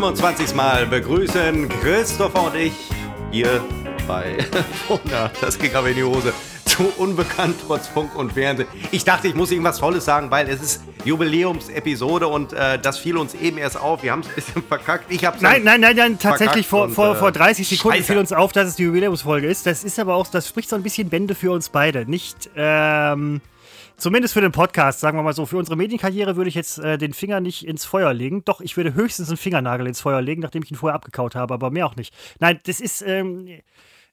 25. Mal begrüßen Christopher und ich hier bei Wunder. Das ging aber in die Hose. Zu unbekannt trotz Funk und Fernsehen. Ich dachte, ich muss irgendwas Tolles sagen, weil es ist Jubiläumsepisode und äh, das fiel uns eben erst auf. Wir haben es ein bisschen verkackt. Ich hab's Nein, nein, nein, nein, tatsächlich vor, und, vor, äh, vor 30 Sekunden Scheiße. fiel uns auf, dass es die Jubiläumsfolge ist. Das ist aber auch, das spricht so ein bisschen Bände für uns beide. Nicht, ähm, zumindest für den Podcast, sagen wir mal so. Für unsere Medienkarriere würde ich jetzt äh, den Finger nicht ins Feuer legen. Doch, ich würde höchstens einen Fingernagel ins Feuer legen, nachdem ich ihn vorher abgekaut habe, aber mehr auch nicht. Nein, das ist, ähm,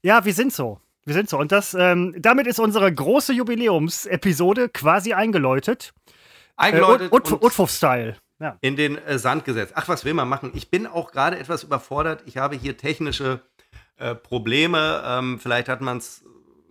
ja, wir sind so. Wir sind so. Und das, ähm, damit ist unsere große Jubiläumsepisode quasi eingeläutet. Äh, eingeläutet Ut- und Utfuff-Style. Ja. in den äh, Sand gesetzt. Ach, was will man machen? Ich bin auch gerade etwas überfordert. Ich habe hier technische äh, Probleme. Ähm, vielleicht hat man es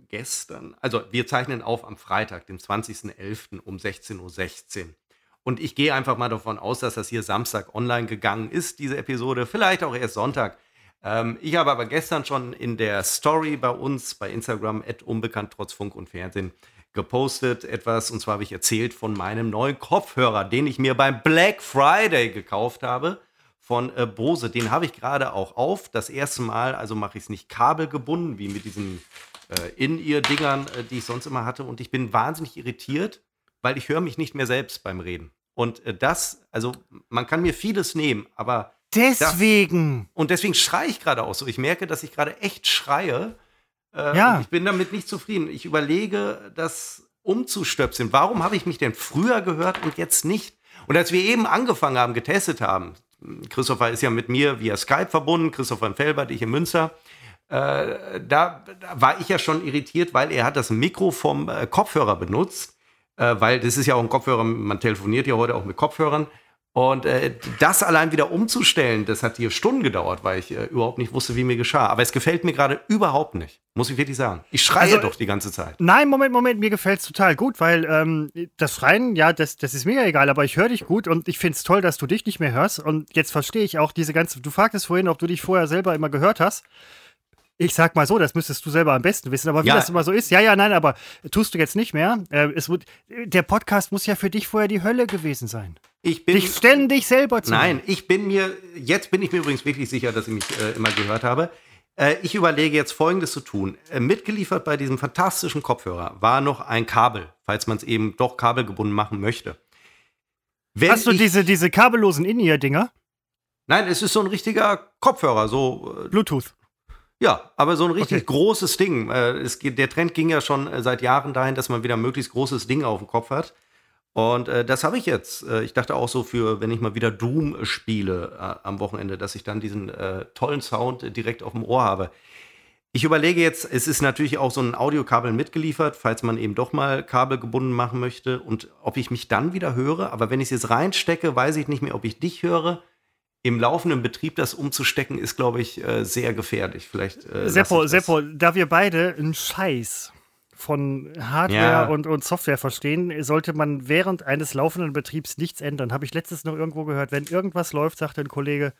gestern. Also, wir zeichnen auf am Freitag, dem 20.11. um 16.16 Uhr. Und ich gehe einfach mal davon aus, dass das hier Samstag online gegangen ist, diese Episode. Vielleicht auch erst Sonntag. Ähm, ich habe aber gestern schon in der Story bei uns bei Instagram, unbekannt trotz Funk und Fernsehen, gepostet etwas. Und zwar habe ich erzählt von meinem neuen Kopfhörer, den ich mir beim Black Friday gekauft habe von äh, Bose. Den habe ich gerade auch auf. Das erste Mal, also mache ich es nicht kabelgebunden, wie mit diesen äh, In-Ear-Dingern, äh, die ich sonst immer hatte. Und ich bin wahnsinnig irritiert, weil ich höre mich nicht mehr selbst beim Reden. Und äh, das, also man kann mir vieles nehmen, aber Deswegen. und deswegen schreie ich gerade auch so. Ich merke, dass ich gerade echt schreie. Äh, Ja. Ich bin damit nicht zufrieden. Ich überlege, das umzustöpseln. Warum habe ich mich denn früher gehört und jetzt nicht? Und als wir eben angefangen haben, getestet haben, Christopher ist ja mit mir via Skype verbunden, Christopher in Felbert, ich in Münster. Äh, da, da war ich ja schon irritiert, weil er hat das Mikro vom äh, Kopfhörer benutzt, äh, weil das ist ja auch ein Kopfhörer, man telefoniert ja heute auch mit Kopfhörern. Und äh, das allein wieder umzustellen, das hat hier Stunden gedauert, weil ich äh, überhaupt nicht wusste, wie mir geschah. Aber es gefällt mir gerade überhaupt nicht, muss ich wirklich sagen. Ich schreie Also- doch die ganze Zeit. Nein, Moment, Moment, mir gefällt es total gut, weil ähm, das Schreien, ja, das, das ist mir ja egal, aber ich höre dich gut und ich finde es toll, dass du dich nicht mehr hörst. Und jetzt verstehe ich auch diese ganze. Du fragtest vorhin, ob du dich vorher selber immer gehört hast. Ich sag mal so, das müsstest du selber am besten wissen, aber wie Ja. das immer so ist, ja, ja, nein, aber tust du jetzt nicht mehr. Äh, es, der Podcast muss ja für dich vorher die Hölle gewesen sein. Ich bin. Dich ständig selber zu. Nein, ich bin mir, jetzt bin ich mir übrigens wirklich sicher, dass ich mich äh, immer gehört habe. Äh, ich überlege jetzt Folgendes zu tun. Äh, mitgeliefert bei diesem fantastischen Kopfhörer war noch ein Kabel, falls man es eben doch kabelgebunden machen möchte. Wenn Hast du diese, diese kabellosen In-Ear-Dinger? Nein, es ist so ein richtiger Kopfhörer, so äh, Bluetooth. Ja, aber so ein richtig Okay. großes Ding. Äh, es, der Trend ging ja schon äh, seit Jahren dahin, dass man wieder ein möglichst großes Ding auf dem Kopf hat. Und äh, das habe ich jetzt. Äh, ich dachte auch so für, wenn ich mal wieder Doom spiele äh, am Wochenende, dass ich dann diesen äh, tollen Sound direkt auf dem Ohr habe. Ich überlege jetzt, es ist natürlich auch so ein Audiokabel mitgeliefert, falls man eben doch mal kabelgebunden machen möchte und ob ich mich dann wieder höre. Aber wenn ich es jetzt reinstecke, weiß ich nicht mehr, ob ich dich höre. Im laufenden Betrieb das umzustecken, ist, glaube ich, äh, sehr gefährlich. Vielleicht. Äh, Seppo. Seppo, da wir beide einen Scheiß von Hardware Ja. und, und Software verstehen, sollte man während eines laufenden Betriebs nichts ändern. Habe ich letztens noch irgendwo gehört. Wenn irgendwas läuft, sagt ein Kollege,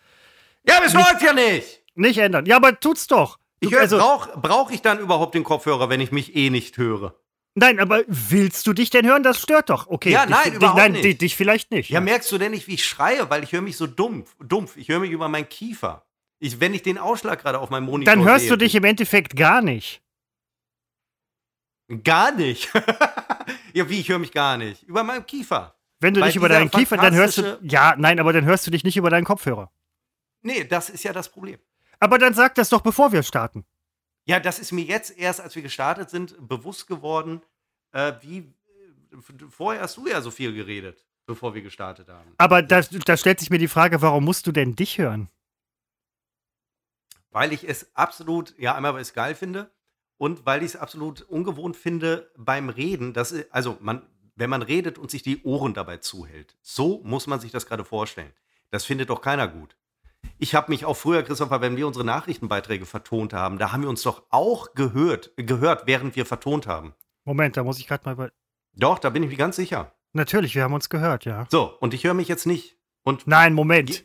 Ja, aber es läuft ja nicht. nicht ändern. Ja, aber tut's doch. Ich also, brauche brauch ich dann überhaupt den Kopfhörer, wenn ich mich eh nicht höre? Nein, aber willst du dich denn hören? Das stört doch. Okay. Ja, nein, dich, überhaupt nein, nicht. Dich, dich vielleicht nicht. Ja, merkst du denn nicht, wie ich schreie, weil ich höre mich so dumpf, dumpf. Ich höre mich über meinen Kiefer. Ich, wenn ich den Ausschlag gerade auf meinem Monitor Dann hörst sehe, du dich im Endeffekt gar nicht. gar nicht. ja, wie ich höre mich gar nicht über meinen Kiefer. Wenn du Weil dich über deinen Kiefer, dann hörst du. Ja, nein, aber dann hörst du dich nicht über deinen Kopfhörer. Nee, das ist ja das Problem. Aber dann sag das doch, bevor wir starten. Ja, das ist mir jetzt erst, als wir gestartet sind, bewusst geworden, äh, wie äh, vorher hast du ja so viel geredet, bevor wir gestartet haben. Aber da, da stellt sich mir die Frage, warum musst du denn dich hören? Weil ich es absolut, ja, einmal weil ich es geil finde und weil ich es absolut ungewohnt finde beim Reden, dass, also man, wenn man redet und sich die Ohren dabei zuhält. So muss man sich das gerade vorstellen. Das findet doch keiner gut. Ich habe mich auch früher, Christopher, wenn wir unsere Nachrichtenbeiträge vertont haben, da haben wir uns doch auch gehört, gehört, während wir vertont haben. Moment, da muss ich gerade mal über. Doch, da bin ich mir ganz sicher. Natürlich, wir haben uns gehört, ja. So, und ich höre mich jetzt nicht. Und Nein, Moment. Ge-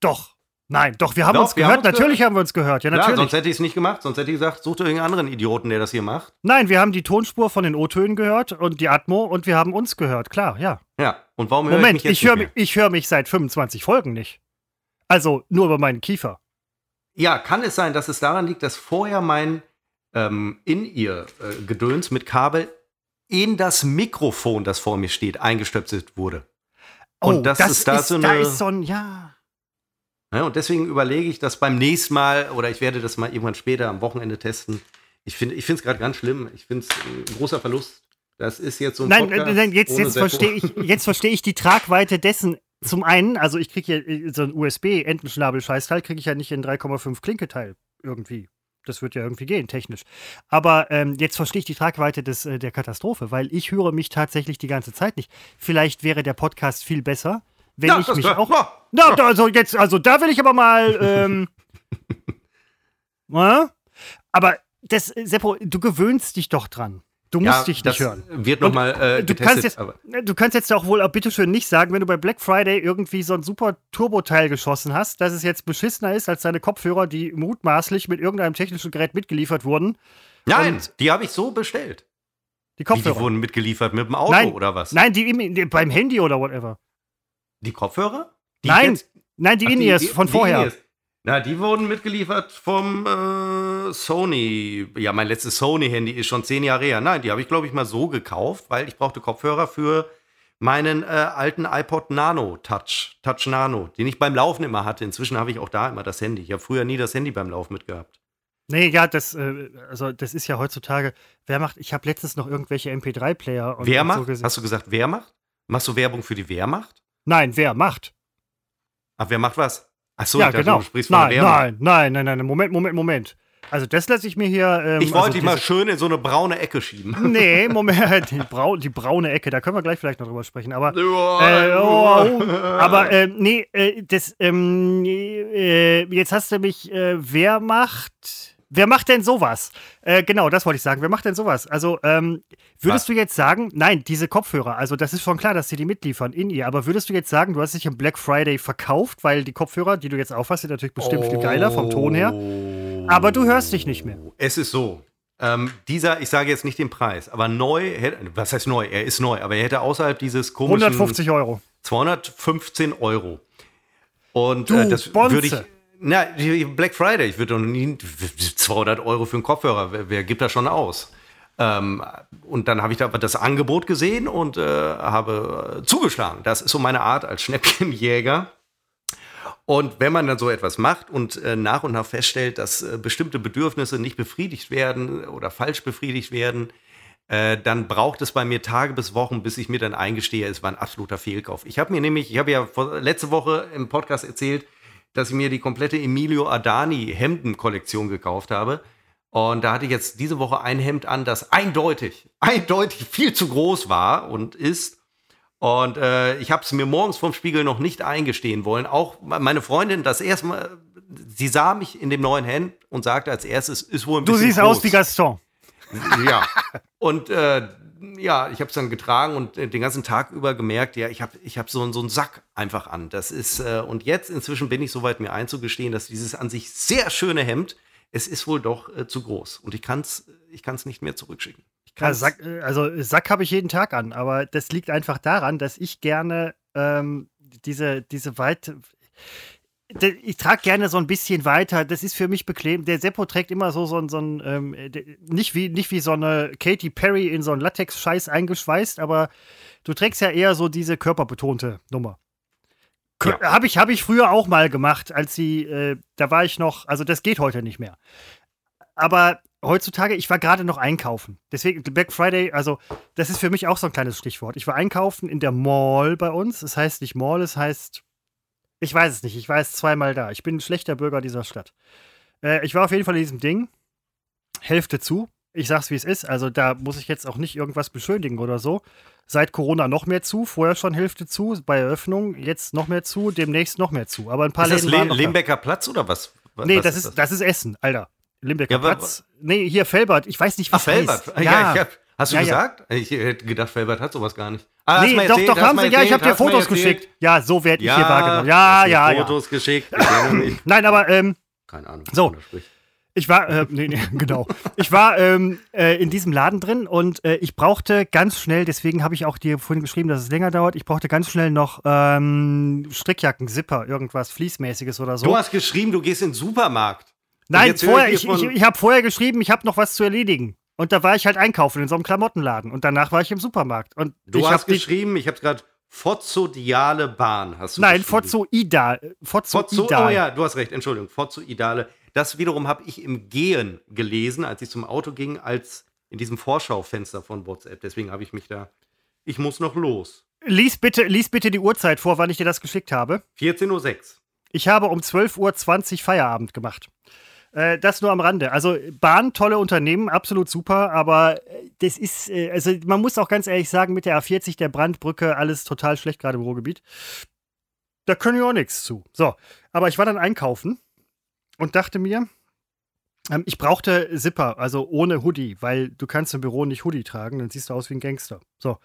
Doch. Nein, doch, wir haben Doch, uns wir gehört. haben uns natürlich gehört. haben wir uns gehört. Ja, klar, natürlich. sonst hätte ich es nicht gemacht. Sonst hätte ich gesagt, such dir irgendeinen anderen Idioten, der das hier macht. Nein, wir haben die Tonspur von den O-Tönen gehört und die Atmo und wir haben uns gehört. Klar, ja. Ja, und warum höre Moment, ich mich jetzt ich höre mich, hör mich seit 25 Folgen nicht. Also nur über meinen Kiefer. Ja, kann es sein, dass es daran liegt, dass vorher mein ähm, In-Ear-Gedöns mit Kabel in das Mikrofon, das vor mir steht, eingestöpselt wurde. Und oh, das, das, ist da ist, so eine. Da ist so ein, ja. ja. Und deswegen überlege ich das beim nächsten Mal, oder ich werde das mal irgendwann später am Wochenende testen. Ich finde es gerade ganz schlimm. Ich finde es ein großer Verlust. Das ist jetzt so ein Nein, Podcast nein, jetzt, jetzt verstehe ich, jetzt verstehe ich die Tragweite dessen. Zum einen, also ich kriege hier so ein USB-Entenschnabel-Scheißteil, kriege ich ja nicht in 3,5 Klinketeil irgendwie. Das wird ja irgendwie gehen, technisch. Aber ähm, jetzt verstehe ich die Tragweite des, äh, der Katastrophe, weil ich höre mich tatsächlich die ganze Zeit nicht. Vielleicht wäre der Podcast viel besser, wenn ja, ich mich auch. Ja, na, ja. also jetzt, also da will ich aber mal. Ähm, aber das, Seppo, du gewöhnst dich doch dran. Du musst ja, dich nicht hören. Wird nochmal äh, du, kannst jetzt, du kannst jetzt auch wohl auch bitteschön nicht sagen, wenn du bei Black Friday irgendwie so ein super Turbo-Teil geschossen hast, dass es jetzt beschissener ist als deine Kopfhörer, die mutmaßlich mit irgendeinem technischen Gerät mitgeliefert wurden. Nein, Und die habe ich so bestellt. Die Kopfhörer. Wie, die wurden mitgeliefert mit dem Auto nein, oder was? Nein, die, die, beim Handy oder whatever. Die Kopfhörer? Die nein, jetzt, nein, die In-Ears von vorher. In na, die wurden mitgeliefert vom äh, Sony. Ja, mein letztes Sony-Handy ist schon zehn Jahre her. Nein, die habe ich, glaube ich, mal so gekauft, weil ich brauchte Kopfhörer für meinen äh, alten iPod Nano Touch, Touch Nano, den ich beim Laufen immer hatte. Inzwischen habe ich auch da immer das Handy. Ich habe früher nie das Handy beim Laufen mitgehabt. Nee, ja, das, äh, also das ist ja heutzutage, wer macht, ich habe letztens noch irgendwelche MP3-Player. Wer macht? So Hast du gesagt, wer macht? Machst du Werbung für die Wehrmacht? Nein, wer macht? Ach, wer macht was? Ach so, ja, genau. du sprichst von nein, nein, nein, nein, nein, Moment, Moment, Moment. Also das lasse ich mir hier. Ähm, ich wollte also dich mal schön in so eine braune Ecke schieben. Nee, Moment, die, Brau die braune Ecke, da können wir gleich vielleicht noch drüber sprechen. Aber, äh, oh, aber äh, nee, äh, das, ähm, äh, jetzt hast du mich, äh, wer macht denn sowas? Äh, genau, das wollte ich sagen. Wer macht denn sowas? Also, ähm, würdest Was? du jetzt sagen, nein, diese Kopfhörer, also das ist schon klar, dass sie die mitliefern in ihr, aber würdest du jetzt sagen, du hast dich im Black Friday verkauft, weil die Kopfhörer, die du jetzt aufhast, sind natürlich bestimmt oh. viel geiler vom Ton her, aber du hörst dich nicht mehr. Es ist so. Ähm, dieser, ich sage jetzt nicht den Preis, aber neu, was heißt neu? Er ist neu, aber er hätte außerhalb dieses komischen. 150 Euro. 215 Euro. Und du, äh, das würde ich na, Black Friday, ich würde doch nie 200 Euro für einen Kopfhörer, wer, wer gibt das schon aus? Ähm, und dann habe ich da das Angebot gesehen und äh, habe zugeschlagen. Das ist so meine Art als Schnäppchenjäger. Und wenn man dann so etwas macht und äh, nach und nach feststellt, dass äh, bestimmte Bedürfnisse nicht befriedigt werden oder falsch befriedigt werden, äh, dann braucht es bei mir Tage bis Wochen, bis ich mir dann eingestehe, es war ein absoluter Fehlkauf. Ich habe mir nämlich, ich habe ja vor, letzte Woche im Podcast erzählt, dass ich mir die komplette Emilio Adani Hemden-Kollektion gekauft habe. Und da hatte ich jetzt diese Woche ein Hemd an, das eindeutig, eindeutig viel zu groß war und ist. Und äh, ich habe es mir morgens vom Spiegel noch nicht eingestehen wollen. Auch meine Freundin, das erste Mal, sie sah mich in dem neuen Hemd und sagte als erstes, ist wohl ein bisschen. Du siehst groß. aus wie Gaston. Ja. Und äh, ja, ich habe es dann getragen und äh, den ganzen Tag über gemerkt, ja, ich habe ich hab so, so einen Sack einfach an. Das ist, äh, und jetzt inzwischen bin ich soweit, mir einzugestehen, dass dieses an sich sehr schöne Hemd, es ist wohl doch äh, zu groß. Und ich kann es ich kann's nicht mehr zurückschicken. Ja, Sack, äh, also Sack habe ich jeden Tag an, aber das liegt einfach daran, dass ich gerne ähm, diese, diese weit ich trage gerne so ein bisschen weiter. Das ist für mich bequem. Der Seppo trägt immer so, so, so ein, ähm, nicht, wie, nicht wie so eine Katy Perry in so einen Latex-Scheiß eingeschweißt, aber du trägst ja eher so diese körperbetonte Nummer. Ja. Habe ich, hab ich früher auch mal gemacht, als sie, äh, da war ich noch, also das geht heute nicht mehr. Aber heutzutage, ich war gerade noch einkaufen. Deswegen Black Friday, also das ist für mich auch so ein kleines Stichwort. Ich war einkaufen in der Mall bei uns. Es das heißt nicht Mall, es heißt ich weiß es nicht. Ich war jetzt zweimal da. Ich bin ein schlechter Bürger dieser Stadt. Äh, ich war auf jeden Fall in diesem Ding. Hälfte zu. Ich sag's, wie es ist. Also da muss ich jetzt auch nicht irgendwas beschönigen oder so. Seit Corona noch mehr zu, vorher schon Hälfte zu, bei Eröffnung jetzt noch mehr zu, demnächst noch mehr zu. Aber ein paar ist Läden das Le Limbecker Platz oder was? was nee, das ist, das? das? ist Essen, Alter. Limbecker ja, Platz. Nee, hier Felbert. Ich weiß nicht, was Ach, Felbert. Heißt. Ja, ja ich hab, hast du ja, gesagt? Ja. Ich hätte gedacht, Felbert hat sowas gar nicht. Ah, nee, doch, doch, haben sie. Ja, ich habe dir Fotos geschickt. Ja, so werde ich ja, hier wahrgenommen. Ja, ja, ja. Fotos geschickt. Nein, aber, ähm. Keine Ahnung. So. Ich war, äh, nee, nee, genau. Ich war ähm, äh, in diesem Laden drin und äh, ich brauchte ganz schnell, deswegen habe ich auch dir vorhin geschrieben, dass es länger dauert, ich brauchte ganz schnell noch ähm, Strickjacken, Zipper, irgendwas Fließmäßiges oder so. Du hast geschrieben, du gehst in den Supermarkt. Nein, vorher, ich, ich, ich habe vorher geschrieben, ich habe noch was zu erledigen. Und da war ich halt einkaufen in so einem Klamottenladen. Und danach war ich im Supermarkt. Und du hast geschrieben, ich habe gerade Fozzodiale Bahn hast du Nein, Fozzoidal. Fozzoidal. Oh ja, du hast recht, Entschuldigung. Fozzoidale. Das wiederum habe ich im Gehen gelesen, als ich zum Auto ging, als in diesem Vorschaufenster von WhatsApp. Deswegen habe ich mich da. Ich muss noch los. Lies bitte, lies bitte die Uhrzeit vor, wann ich dir das geschickt habe. 14.06 Uhr. Ich habe um 12.20 Uhr Feierabend gemacht. Äh, das nur am Rande. Also Bahn, tolle Unternehmen, absolut super, aber äh, das ist, äh, also man muss auch ganz ehrlich sagen, mit der A40, der Brandbrücke, alles total schlecht gerade im Ruhrgebiet. Da können wir auch nichts zu. So, aber ich war dann einkaufen und dachte mir, ähm, ich brauchte Zipper, also ohne Hoodie, weil du kannst im Büro nicht Hoodie tragen, dann siehst du aus wie ein Gangster. So.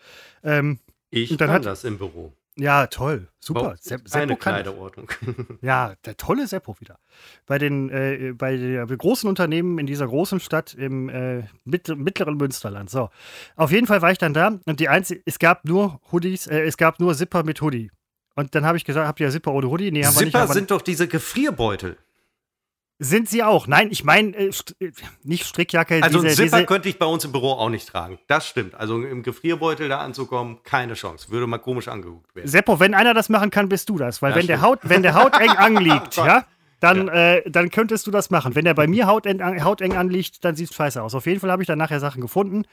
Ähm, ich kann hat, das im Büro. Ja, toll. Super. Se Seppo Kleiderordnung. ja, der tolle Seppo wieder. Bei den äh, bei der großen Unternehmen in dieser großen Stadt im äh, mittleren Münsterland. So. Auf jeden Fall war ich dann da und die einzige, es gab nur Hoodies, äh, es gab nur Zipper mit Hoodie. Und dann habe ich gesagt, habt ihr Zipper ohne Hoodie? Nee, haben Zipper wir nicht, sind doch diese Gefrierbeutel. Sind sie auch? Nein, ich meine äh, äh, nicht Strickjacke. Also diese, Zipper diese könnte ich bei uns im Büro auch nicht tragen. Das stimmt. Also im Gefrierbeutel da anzukommen, keine Chance. Würde mal komisch angeguckt werden. Seppo, wenn einer das machen kann, bist du das. Weil ja, wenn, der Haut, wenn der Haut eng anliegt, oh ja, dann, ja. Äh, dann könntest du das machen. Wenn der bei mir hauteng, hauteng anliegt, dann sieht es scheiße aus. Auf jeden Fall habe ich dann nachher Sachen gefunden.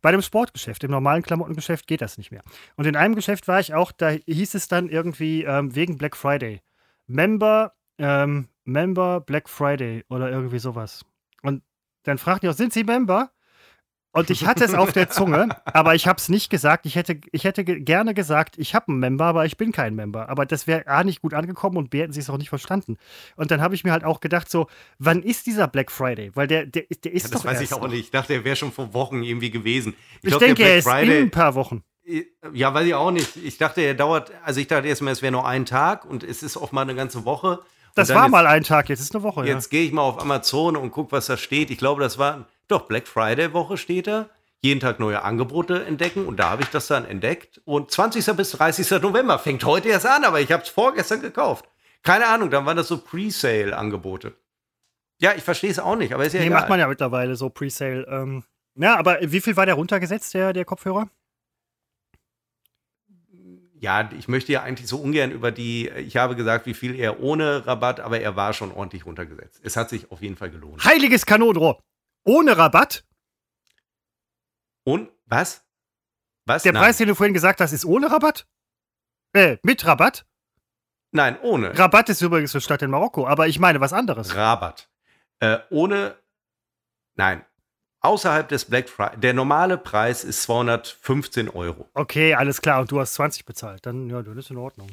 Bei dem Sportgeschäft, im normalen Klamottengeschäft geht das nicht mehr. Und in einem Geschäft war ich auch, da hieß es dann irgendwie ähm, wegen Black Friday. Member ähm, Member Black Friday oder irgendwie sowas. Und dann fragt ihr auch, sind Sie Member? Und ich hatte es auf der Zunge, aber ich habe es nicht gesagt. Ich hätte, ich hätte gerne gesagt, ich habe einen Member, aber ich bin kein Member. Aber das wäre A nicht gut angekommen und B hätten sie es auch nicht verstanden. Und dann habe ich mir halt auch gedacht, so, wann ist dieser Black Friday? Weil der, der, der ist ja, das doch. Das weiß ich auch noch. nicht. Ich dachte, der wäre schon vor Wochen irgendwie gewesen. Ich, ich glaub, denke, er ist Friday, in ein paar Wochen. Ja, weiß ich auch nicht. Ich dachte, er dauert, also ich dachte erstmal, es wäre nur ein Tag und es ist auch mal eine ganze Woche. Das war jetzt, mal ein Tag, jetzt ist eine Woche. Jetzt ja. gehe ich mal auf Amazon und gucke, was da steht. Ich glaube, das war doch Black Friday Woche steht da. Jeden Tag neue Angebote entdecken und da habe ich das dann entdeckt. Und 20. bis 30. November fängt heute erst an, aber ich habe es vorgestern gekauft. Keine Ahnung, dann waren das so Pre-Sale-Angebote. Ja, ich verstehe es auch nicht, aber ist ja nee, egal. macht man ja mittlerweile so Pre-Sale. Ähm, ja, aber wie viel war der runtergesetzt, der, der Kopfhörer? Ja, ich möchte ja eigentlich so ungern über die, ich habe gesagt, wie viel er ohne Rabatt, aber er war schon ordentlich runtergesetzt. Es hat sich auf jeden Fall gelohnt. Heiliges Kanonrohr! Ohne Rabatt? Und was? Was? Der Nein. Preis, den du vorhin gesagt hast, ist ohne Rabatt? Äh, mit Rabatt? Nein, ohne. Rabatt ist übrigens eine Stadt in Marokko, aber ich meine was anderes. Rabatt. Äh, ohne. Nein, außerhalb des Black Friday. Der normale Preis ist 215 Euro. Okay, alles klar. Und du hast 20 bezahlt. Dann, ja, das ist in Ordnung.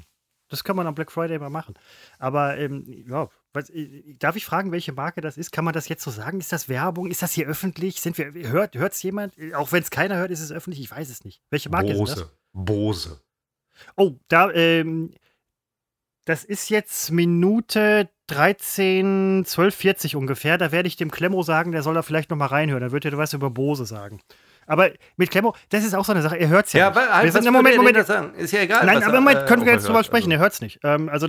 Das kann man am Black Friday mal machen. Aber, ähm, ja, was, äh, darf ich fragen, welche Marke das ist? Kann man das jetzt so sagen? Ist das Werbung? Ist das hier öffentlich? Sind wir, hört es jemand? Auch wenn es keiner hört, ist es öffentlich? Ich weiß es nicht. Welche Marke Bose. ist das? Bose. Oh, da, ähm, das ist jetzt Minute 13, 12, 40 ungefähr. Da werde ich dem Klemmo sagen, der soll da vielleicht noch mal reinhören. Dann wird er was über Bose sagen. Aber mit Klemmo, das ist auch so eine Sache, er hört es ja, ja nicht. Aber, halt, wir sind, Moment, Moment, sagen? Ist ja egal. Nein, aber Moment, können wir jetzt drüber sprechen, also. er hört es nicht. Ähm, also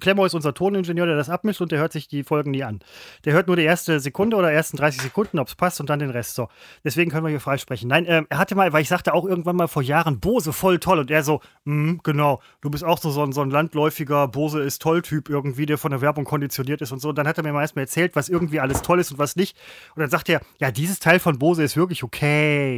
Klemmo ist unser Toningenieur, der das abmischt und der hört sich die Folgen nie an. Der hört nur die erste Sekunde oder ersten 30 Sekunden, ob es passt und dann den Rest. So, deswegen können wir hier frei sprechen. Nein, ähm, er hatte mal, weil ich sagte auch irgendwann mal vor Jahren, Bose voll toll und er so, mm, genau, du bist auch so, so, ein, so ein landläufiger Bose ist toll Typ irgendwie, der von der Werbung konditioniert ist und so. Und dann hat er mir mal erzählt, was irgendwie alles toll ist und was nicht. Und dann sagt er, ja, dieses Teil von Bose ist wirklich okay.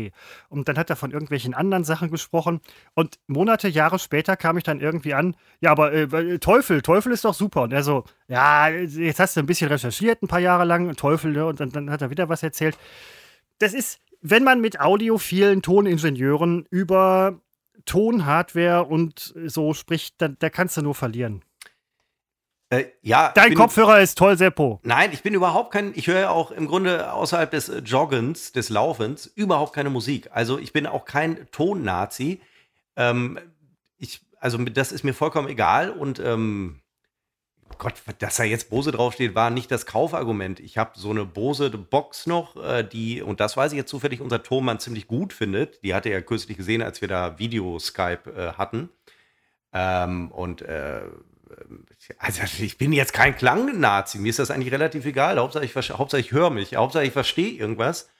Und dann hat er von irgendwelchen anderen Sachen gesprochen. Und Monate, Jahre später kam ich dann irgendwie an, ja, aber äh, Teufel, Teufel ist doch super. Und er so, ja, jetzt hast du ein bisschen recherchiert, ein paar Jahre lang, Teufel, ne? Und dann, dann hat er wieder was erzählt. Das ist, wenn man mit audiophilen Toningenieuren über Tonhardware und so spricht, da, da kannst du nur verlieren. Äh, ja, Dein Kopfhörer ist toll, Seppo. Nein, ich bin überhaupt kein, ich höre ja auch im Grunde außerhalb des äh, Joggens, des Laufens, überhaupt keine Musik. Also ich bin auch kein Ton-Nazi. Ähm, ich, also das ist mir vollkommen egal und ähm, Gott, dass da jetzt Bose draufsteht, war nicht das Kaufargument. Ich habe so eine Bose-Box noch, äh, die, und das weiß ich jetzt zufällig, unser Thomann ziemlich gut findet. Die hatte er kürzlich gesehen, als wir da Video-Skype äh, hatten. Ähm, und äh, also ich bin jetzt kein Klang-Nazi, mir ist das eigentlich relativ egal. Hauptsache ich, Hauptsache ich höre mich, Hauptsache ich verstehe irgendwas.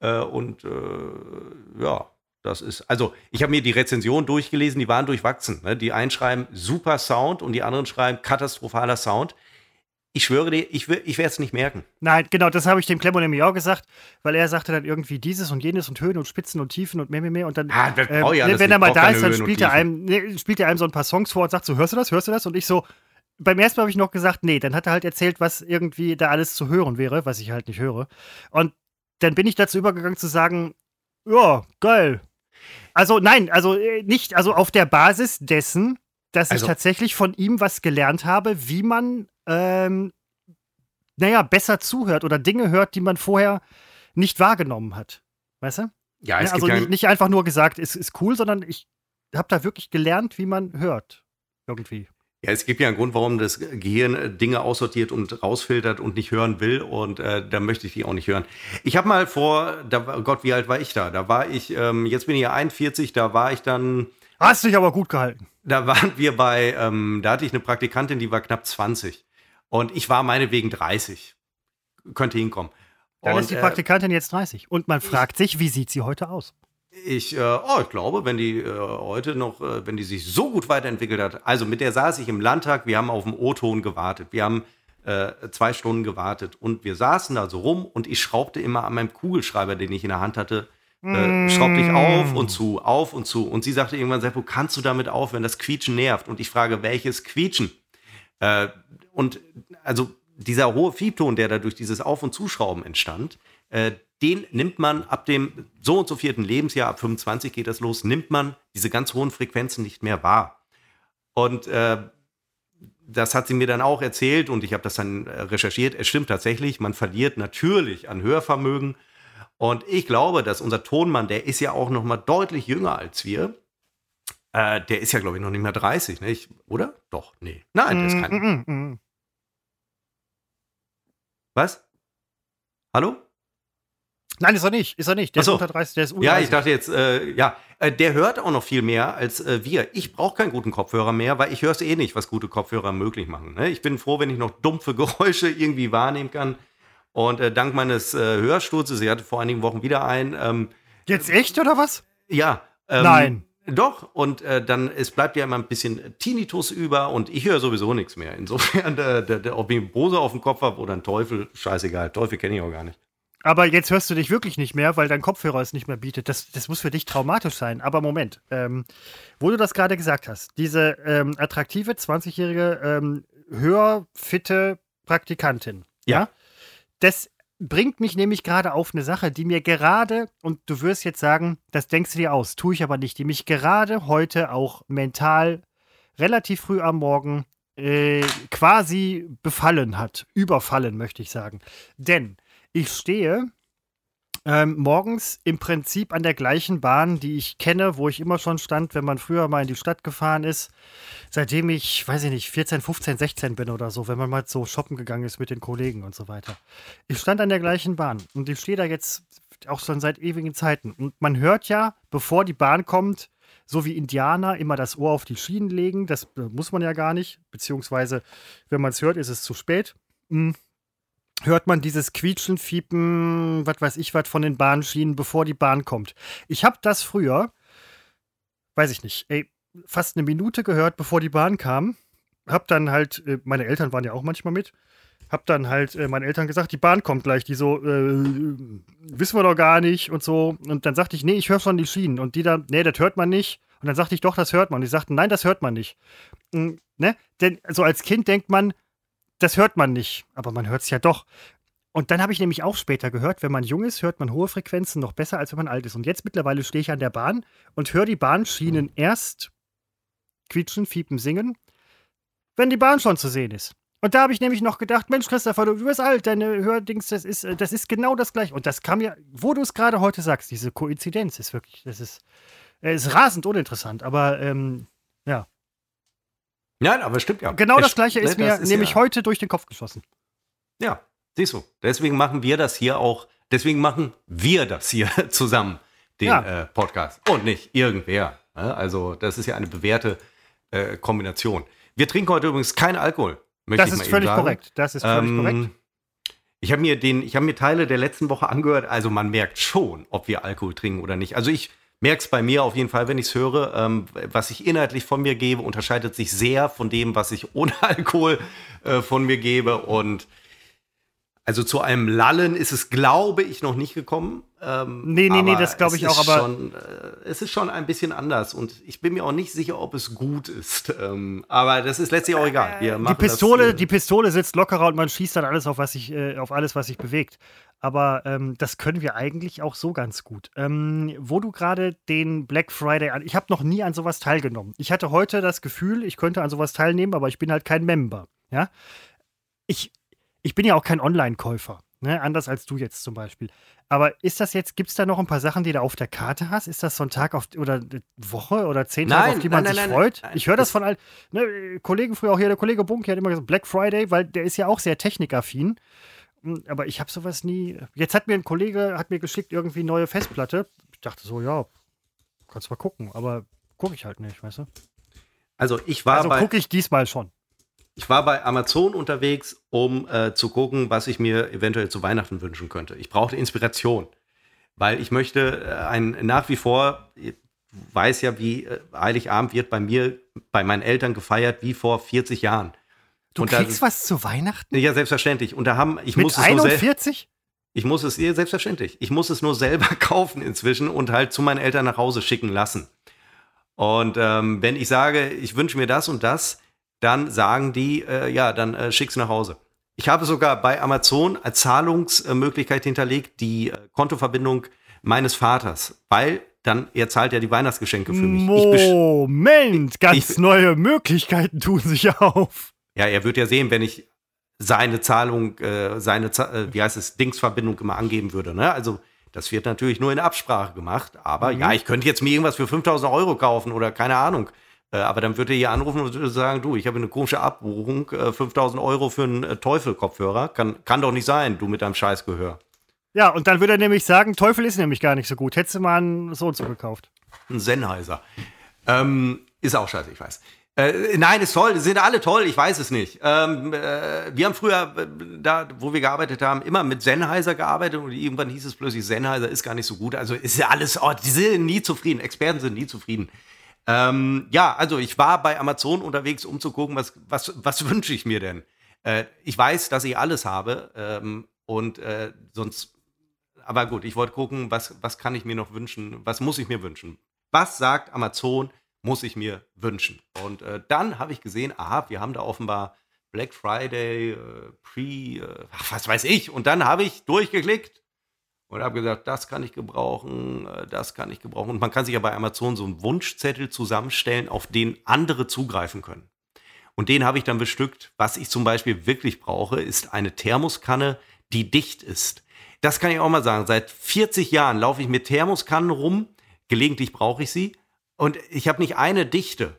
Äh, und äh, ja, das ist, also ich habe mir die Rezension durchgelesen, die waren durchwachsen. Ne? Die einen schreiben super Sound und die anderen schreiben katastrophaler Sound. Ich schwöre dir, ich, ich werde es nicht merken. Nein, genau, das habe ich dem Klemmo nämlich auch gesagt, weil er sagte dann irgendwie dieses und jenes und Höhen und Spitzen und Tiefen und mehr, mehr, mehr. Und dann, ah, äh, ja wenn er mal da ist, dann spielt er, einem, ne, spielt er einem so ein paar Songs vor und sagt so, hörst du das, hörst du das? Und ich so, beim ersten Mal habe ich noch gesagt, nee, dann hat er halt erzählt, was irgendwie da alles zu hören wäre, was ich halt nicht höre. Und dann bin ich dazu übergegangen zu sagen, ja, geil, also nein, also äh, nicht, also auf der Basis dessen, dass also, ich tatsächlich von ihm was gelernt habe, wie man, ähm, naja, besser zuhört oder Dinge hört, die man vorher nicht wahrgenommen hat. Weißt du? Ja, es also nicht, nicht, einfach nur gesagt, es ist cool, sondern ich habe da wirklich gelernt, wie man hört. Irgendwie. Ja, es gibt ja einen Grund, warum das Gehirn äh, Dinge aussortiert und rausfiltert und nicht hören will. Und äh, da möchte ich die auch nicht hören. Ich habe mal vor, da, Gott, wie alt war ich da? Da war ich, ähm, jetzt bin ich ja 41, da war ich dann. Hast dich aber gut gehalten. Da waren wir bei, ähm, da hatte ich eine Praktikantin, die war knapp 20. Und ich war meinetwegen 30. Könnte hinkommen. Dann und, ist die äh, Praktikantin äh, jetzt 30. Und man fragt sich, wie sieht sie heute aus? Ich, äh, oh, ich glaube, wenn die äh, heute noch, äh, wenn die sich so gut weiterentwickelt hat, also mit der saß ich im Landtag, wir haben auf dem O-Ton gewartet, wir haben äh, zwei Stunden gewartet und wir saßen da so rum und ich schraubte immer an meinem Kugelschreiber, den ich in der Hand hatte, äh, schraubte ich auf und zu, auf und zu. Und sie sagte irgendwann, Seppo, kannst du damit aufhören? Das Quietschen nervt. Und ich frage, welches Quietschen? Äh, und also dieser hohe Fiebton, der da durch dieses Auf- und Zuschrauben entstand, äh, den nimmt man ab dem so und so vierten Lebensjahr, ab 25 geht das los, nimmt man diese ganz hohen Frequenzen nicht mehr wahr. Und äh, das hat sie mir dann auch erzählt und ich habe das dann äh, recherchiert. Es stimmt tatsächlich, man verliert natürlich an Hörvermögen. Und ich glaube, dass unser Tonmann, der ist ja auch noch mal deutlich jünger als wir. Äh, der ist ja, glaube ich, noch nicht mehr 30, ne? oder? Doch, nee. Nein, der ist kein. Mm, mm, mm. Was? Hallo? Nein, ist er nicht. Ist er nicht. Der so. ist unter 30, der ist Ja, ich dachte jetzt, äh, ja, äh, der hört auch noch viel mehr als äh, wir. Ich brauche keinen guten Kopfhörer mehr, weil ich höre es eh nicht, was gute Kopfhörer möglich machen. Ne? Ich bin froh, wenn ich noch dumpfe Geräusche irgendwie wahrnehmen kann. Und äh, dank meines äh, Hörsturzes, ich hatte vor einigen Wochen wieder einen. Ähm, jetzt echt oder was? Ja. Ähm, Nein. Doch, und äh, dann, es bleibt ja immer ein bisschen Tinnitus über und ich höre sowieso nichts mehr. Insofern, der, der, der, ob ich einen Bose auf dem Kopf habe oder einen Teufel, scheißegal. Teufel kenne ich auch gar nicht. Aber jetzt hörst du dich wirklich nicht mehr, weil dein Kopfhörer es nicht mehr bietet. Das, das muss für dich traumatisch sein. Aber Moment, ähm, wo du das gerade gesagt hast, diese ähm, attraktive 20-jährige, ähm, hörfitte Praktikantin, ja. ja, das bringt mich nämlich gerade auf eine Sache, die mir gerade, und du wirst jetzt sagen, das denkst du dir aus, tue ich aber nicht, die mich gerade heute auch mental relativ früh am Morgen äh, quasi befallen hat. Überfallen, möchte ich sagen. Denn ich stehe ähm, morgens im Prinzip an der gleichen Bahn, die ich kenne, wo ich immer schon stand, wenn man früher mal in die Stadt gefahren ist. Seitdem ich, weiß ich nicht, 14, 15, 16 bin oder so, wenn man mal so shoppen gegangen ist mit den Kollegen und so weiter. Ich stand an der gleichen Bahn und ich stehe da jetzt auch schon seit ewigen Zeiten. Und man hört ja, bevor die Bahn kommt, so wie Indianer immer das Ohr auf die Schienen legen. Das äh, muss man ja gar nicht. Beziehungsweise, wenn man es hört, ist es zu spät. Mhm hört man dieses Quietschen, Fiepen, was weiß ich was von den Bahnschienen, bevor die Bahn kommt. Ich habe das früher, weiß ich nicht, ey, fast eine Minute gehört, bevor die Bahn kam. Hab dann halt, äh, meine Eltern waren ja auch manchmal mit, hab dann halt äh, meinen Eltern gesagt, die Bahn kommt gleich. Die so, äh, wissen wir doch gar nicht und so. Und dann sagte ich, nee, ich höre schon die Schienen. Und die dann, nee, das hört man nicht. Und dann sagte ich, doch, das hört man. Und die sagten, nein, das hört man nicht. Und, ne? Denn so als Kind denkt man, das hört man nicht, aber man hört es ja doch. Und dann habe ich nämlich auch später gehört, wenn man jung ist, hört man hohe Frequenzen noch besser, als wenn man alt ist. Und jetzt mittlerweile stehe ich an der Bahn und höre die Bahnschienen erst quietschen, fiepen, singen, wenn die Bahn schon zu sehen ist. Und da habe ich nämlich noch gedacht, Mensch, Christopher, du wirst alt, deine Hördings, das ist, das ist genau das gleiche. Und das kam ja, wo du es gerade heute sagst, diese Koinzidenz ist wirklich, das ist, ist rasend uninteressant, aber ähm. Nein, aber stimmt ja. Genau das gleiche ist ne, mir das ist nämlich ja- heute durch den Kopf geschossen. Ja, siehst du. Deswegen machen wir das hier auch, deswegen machen wir das hier zusammen, den Ja. äh, Podcast. Und nicht irgendwer. ne? Also, das ist ja eine bewährte äh, Kombination. Wir trinken heute übrigens keinen Alkohol. Das ist völlig korrekt. Das ist völlig Ähm, korrekt. Ich habe mir den, ich habe mir Teile der letzten Woche angehört. Also man merkt schon, ob wir Alkohol trinken oder nicht. Also ich merke es bei mir auf jeden Fall, wenn ich es höre. Ähm, was ich inhaltlich von mir gebe, unterscheidet sich sehr von dem, was ich ohne Alkohol äh, von mir gebe. Und also zu einem Lallen ist es, glaube ich, noch nicht gekommen. Ähm, Nee, nee, nee, das glaube ich auch, aber- Schon, äh, es ist schon ein bisschen anders und ich bin mir auch nicht sicher, ob es gut ist. Ähm, aber das ist letztlich auch egal. Wir Die Pistole, die Pistole sitzt lockerer und man schießt dann alles auf, was sich, äh, auf alles, was sich bewegt. Aber ähm, das können wir eigentlich auch so ganz gut. Ähm, wo du gerade den Black Friday an. Ich habe noch nie an sowas teilgenommen. Ich hatte heute das Gefühl, ich könnte an sowas teilnehmen, aber ich bin halt kein Member. Ja? Ich, ich bin ja auch kein Online-Käufer. Ne? Anders als du jetzt zum Beispiel. Aber ist das jetzt, gibt es da noch ein paar Sachen, die du auf der Karte hast? Ist das so ein Tag auf, oder eine Woche oder zehn Tage, auf die man nein, sich nein, freut? ich höre das von all, ne, Kollegen früher auch hier, der Kollege Bunky hat immer gesagt, Black Friday, weil der ist ja auch sehr technikaffin. Hm, Aber ich habe sowas nie. Jetzt hat mir ein Kollege, hat mir geschickt, irgendwie neue Festplatte. Ich dachte so, ja, kannst mal gucken, aber gucke ich halt nicht, weißt du? Also ich war Also gucke ich diesmal schon. Ich war bei Amazon unterwegs, um äh, zu gucken, was ich mir eventuell zu Weihnachten wünschen könnte. Ich brauchte Inspiration, weil ich möchte äh, ein nach wie vor, ich weiß ja, wie äh, Heiligabend wird bei mir, bei meinen Eltern gefeiert wie vor 40 Jahren. Du Und da- kriegst was zu Weihnachten? Ja, selbstverständlich. Und da haben, ich Mit muss es nur sel- 41? ich muss es, ja, selbstverständlich. Ich muss es nur selber kaufen inzwischen und halt zu meinen Eltern nach Hause schicken lassen. Und ähm, wenn ich sage, ich wünsche mir das und das, dann sagen die, äh, ja, dann äh, schick's nach Hause. Ich habe sogar bei Amazon als Zahlungsmöglichkeit hinterlegt die äh, Kontoverbindung meines Vaters, weil dann er zahlt ja die Weihnachtsgeschenke für mich. Moment, ganz ich- neue Möglichkeiten tun sich auf. Ja, er wird ja sehen, wenn ich seine Zahlung, äh, seine, äh, wie heißt es, Dingsverbindung immer angeben würde. Ne? Also das wird natürlich nur in Absprache gemacht. Aber Mhm. ja, ich könnte jetzt mir irgendwas für 5000 Euro kaufen oder keine Ahnung. Äh, aber dann würde er hier anrufen und würde sagen, du, ich habe eine komische Abbuchung, äh, 5000 Euro für einen äh, Teufel-Kopfhörer. Kann, kann doch nicht sein, du mit deinem Scheißgehör. Ja, und dann würde er nämlich sagen, Teufel ist nämlich gar nicht so gut. Hättest du mal einen so und so gekauft. Ein Sennheiser. Ähm, ist auch scheiße, ich weiß. Äh, nein, ist toll, sind alle toll, ich weiß es nicht. Ähm, äh, wir haben früher, äh, da wo wir gearbeitet haben, immer mit Sennheiser gearbeitet und irgendwann hieß es plötzlich, Sennheiser ist gar nicht so gut. Also ist ja alles, oh, die sind nie zufrieden, Experten sind nie zufrieden. Ähm, ja, also ich war bei Amazon unterwegs, um zu gucken, was, was, was wünsche ich mir denn? Äh, ich weiß, dass ich alles habe ähm, und äh, sonst, aber gut, ich wollte gucken, was, was kann ich mir noch wünschen, was muss ich mir wünschen? Was sagt Amazon, muss ich mir wünschen? Und äh, dann habe ich gesehen, aha, wir haben da offenbar Black Friday, äh, Pre, äh, ach, was weiß ich. Und dann habe ich durchgeklickt und habe gesagt, das kann ich gebrauchen, äh, das kann ich gebrauchen. Und man kann sich ja bei Amazon so einen Wunschzettel zusammenstellen, auf den andere zugreifen können. Und den habe ich dann bestückt. Was ich zum Beispiel wirklich brauche, ist eine Thermoskanne, die dicht ist. Das kann ich auch mal sagen. Seit 40 Jahren laufe ich mit Thermoskannen rum. Gelegentlich brauche ich sie. Und ich habe nicht eine dichte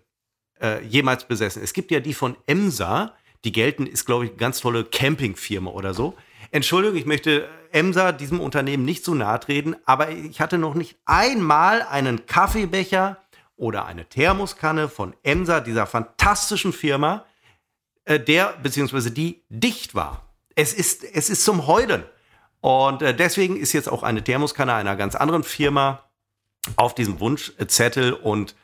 äh, jemals besessen. Es gibt ja die von Emsa. Die gelten, ist, glaube ich, eine ganz tolle Campingfirma oder so. Entschuldigung, ich möchte Emsa, diesem Unternehmen, nicht zu nahe treten, aber ich hatte noch nicht einmal einen Kaffeebecher oder eine Thermoskanne von Emsa, dieser fantastischen Firma, äh, der bzw. die dicht war. Es ist, es ist zum Heulen. Und äh, deswegen ist jetzt auch eine Thermoskanne einer ganz anderen Firma auf diesem Wunschzettel und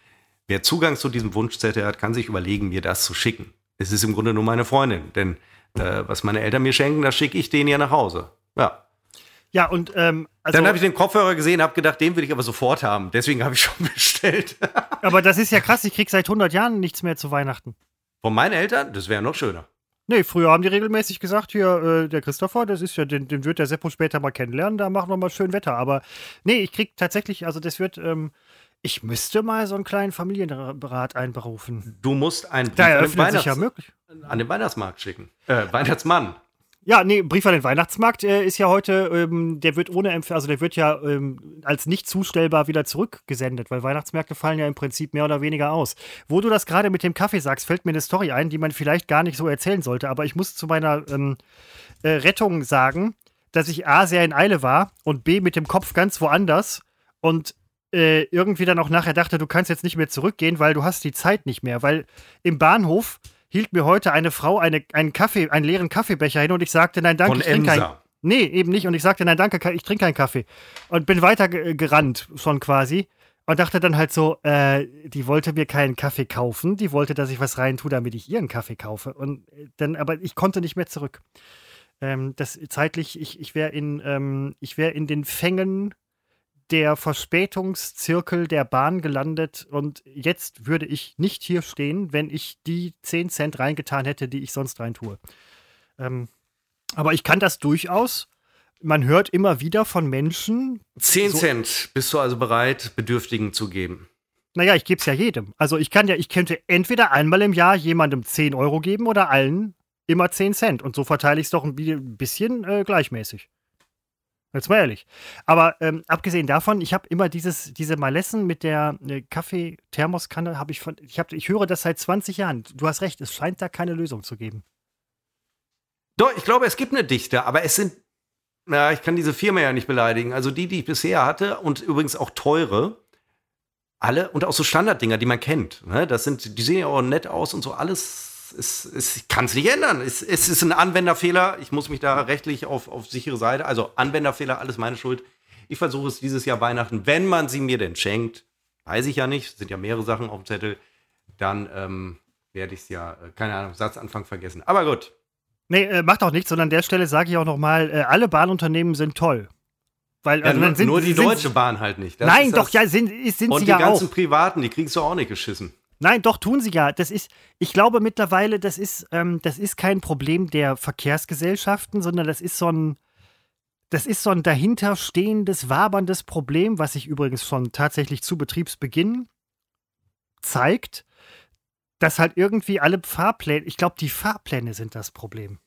wer Zugang zu diesem Wunschzettel hat, kann sich überlegen, mir das zu schicken. Es ist im Grunde nur meine Freundin, denn äh, was meine Eltern mir schenken, das schicke ich denen ja nach Hause. Ja. Ja, und ähm, also, Dann habe ich den Kopfhörer gesehen, habe gedacht, den will ich aber sofort haben. Deswegen habe ich schon bestellt. aber das ist ja krass, ich krieg seit 100 Jahren nichts mehr zu Weihnachten. Von meinen Eltern? Das wäre noch schöner. Nee, früher haben die regelmäßig gesagt, hier, äh, der Christopher, das ist ja, den, den wird der Seppo später mal kennenlernen, da machen wir mal schön Wetter. Aber nee, ich krieg tatsächlich, also das wird, ähm, ich müsste mal so einen kleinen Familienrat einberufen. Du musst einen Da Brief an den, sich ja Weihnachts möglich. an den Weihnachtsmarkt schicken. Äh, Weihnachtsmann. Ja, nee, Brief an den Weihnachtsmarkt äh, ist ja heute, ähm, der wird ohne Empfänger, also der wird ja ähm, als nicht zustellbar wieder zurückgesendet, weil Weihnachtsmärkte fallen ja im Prinzip mehr oder weniger aus. Wo du das gerade mit dem Kaffee sagst, fällt mir eine Story ein, die man vielleicht gar nicht so erzählen sollte, aber ich muss zu meiner ähm, äh, Rettung sagen, dass ich A sehr in Eile war und B mit dem Kopf ganz woanders und äh, irgendwie dann auch nachher dachte, du kannst jetzt nicht mehr zurückgehen, weil du hast die Zeit nicht mehr, weil im Bahnhof hielt mir heute eine Frau eine, einen Kaffee, einen leeren Kaffeebecher hin und ich sagte, nein, danke, Von ich trinke keinen. Nee, eben nicht. Und ich sagte, nein, danke, ich trinke keinen Kaffee. Und bin weiter ge- gerannt, schon quasi. Und dachte dann halt so, äh, die wollte mir keinen Kaffee kaufen, die wollte, dass ich was rein tue, damit ich ihren Kaffee kaufe. Und äh, dann, aber ich konnte nicht mehr zurück. Ähm, das zeitlich, ich, ich wäre in, ähm, ich wär in den Fängen der Verspätungszirkel der Bahn gelandet und jetzt würde ich nicht hier stehen, wenn ich die 10 Cent reingetan hätte, die ich sonst rein tue. Ähm, aber ich kann das durchaus. Man hört immer wieder von Menschen, 10 So- Cent bist du also bereit, Bedürftigen zu geben. naja, ich gebe es ja jedem. Also ich kann ja, ich könnte entweder einmal im Jahr jemandem 10 Euro geben oder allen immer 10 Cent. Und so verteile ich es doch ein bi- bisschen äh, gleichmäßig. Jetzt mal ehrlich. Aber ähm, abgesehen davon, ich habe immer dieses, diese Malessen mit der äh, Kaffee-Thermoskanne, habe ich von, ich, hab, ich höre das seit 20 Jahren. Du hast recht, es scheint da keine Lösung zu geben. Doch, ich glaube, es gibt eine Dichte, aber es sind, na, ich kann diese Firma ja nicht beleidigen. Also die, die ich bisher hatte und übrigens auch teure, alle und auch so Standarddinger, die man kennt. Ne? Das sind, die sehen ja auch nett aus und so alles. Es, es kann es nicht ändern. Es, es ist ein Anwenderfehler. Ich muss mich da rechtlich auf, auf sichere Seite. Also Anwenderfehler, alles meine Schuld. Ich versuche es dieses Jahr Weihnachten, wenn man sie mir denn schenkt, weiß ich ja nicht, sind ja mehrere Sachen auf dem Zettel, dann ähm, werde ich es ja, äh, keine Ahnung, Satzanfang vergessen. Aber gut, Nee, äh, macht auch nichts, sondern an der Stelle sage ich auch nochmal, äh, alle Bahnunternehmen sind toll. Weil, Ja, also nur, sind, nur die sind, Deutsche Bahn halt nicht. Das Nein, ist doch, ja, sind, ist- sind Und sie die ja ganzen auch. Privaten, die kriegst du auch nicht geschissen. Nein, doch, tun sie ja. Das ist, ich glaube mittlerweile, das ist, ähm, das ist kein Problem der Verkehrsgesellschaften, sondern das ist so ein, das ist so ein dahinterstehendes, waberndes Problem, was sich übrigens schon tatsächlich zu Betriebsbeginn zeigt, dass halt irgendwie alle Fahrpläne, ich glaube, die Fahrpläne sind das Problem.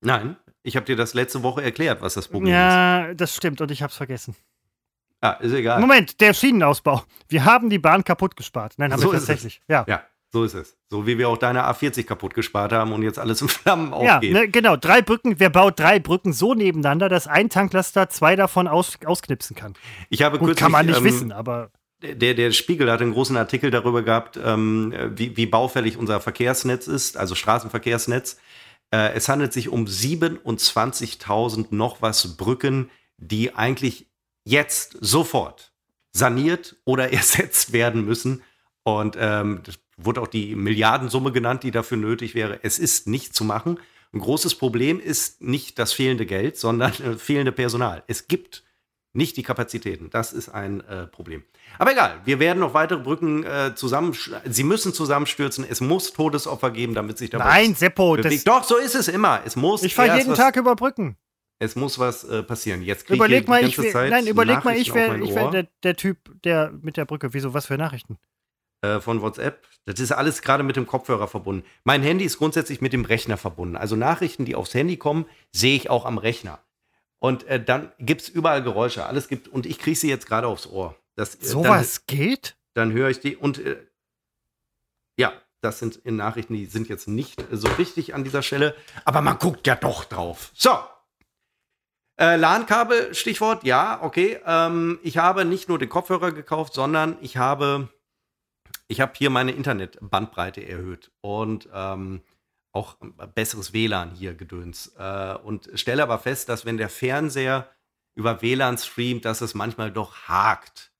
Nein, ich habe dir das letzte Woche erklärt, was das Problem ist. ja, das stimmt und ich habe es vergessen. Ah, ist egal. Moment, der Schienenausbau. Wir haben die Bahn kaputt gespart. Nein, haben So wir tatsächlich. Ja. Ja, so ist es. So wie wir auch deine A40 kaputt gespart haben und jetzt alles in Flammen Ja, aufgeht. ne, genau. Drei Brücken. Wer baut drei Brücken so nebeneinander, dass ein Tanklaster zwei davon aus, ausknipsen kann? Ich habe Gut, kürzlich, kann man nicht ähm, wissen, aber Der, der Spiegel hat einen großen Artikel darüber gehabt, ähm, wie, wie baufällig unser Verkehrsnetz ist, also Straßenverkehrsnetz. Äh, es handelt sich um 27.000 noch was Brücken, die eigentlich jetzt sofort saniert oder ersetzt werden müssen. Und ähm, das wurde auch die Milliardensumme genannt, die dafür nötig wäre. Es ist nicht zu machen. Ein großes Problem ist nicht das fehlende Geld, sondern äh, fehlende Personal. Es gibt nicht die Kapazitäten. Das ist ein äh, Problem. Aber egal, wir werden noch weitere Brücken äh, zusammen. Sie müssen zusammenstürzen. Es muss Todesopfer geben, damit sich da nein, Seppo, das. Doch, so ist es immer. Es muss ich fahre jeden Tag über Brücken. Es muss was äh, passieren. Jetzt krieg Überleg ich mal, die ich ganze wär, Zeit nein, überleg mal, ich wäre ich wär der, der Typ, der mit der Brücke. Wieso, was für Nachrichten? äh, von WhatsApp. Das ist alles gerade mit dem Kopfhörer verbunden. Mein Handy ist grundsätzlich mit dem Rechner verbunden. Also Nachrichten, die aufs Handy kommen, sehe ich auch am Rechner. Und äh, dann gibt es überall Geräusche. Alles gibt, und ich kriege sie jetzt gerade aufs Ohr. Das, äh, Sowas geht? dann höre ich die und äh, ja, das sind in Nachrichten, die sind jetzt nicht äh, so richtig an dieser Stelle, aber man guckt ja doch drauf. So. Äh, LAN-Kabel, Stichwort, ja, okay. Ähm, ich habe nicht nur den Kopfhörer gekauft, sondern ich habe, ich habe hier meine Internetbandbreite erhöht und ähm, auch besseres WLAN hier gedöns. Äh, und stelle aber fest, dass wenn der Fernseher über WLAN streamt, dass es manchmal doch hakt.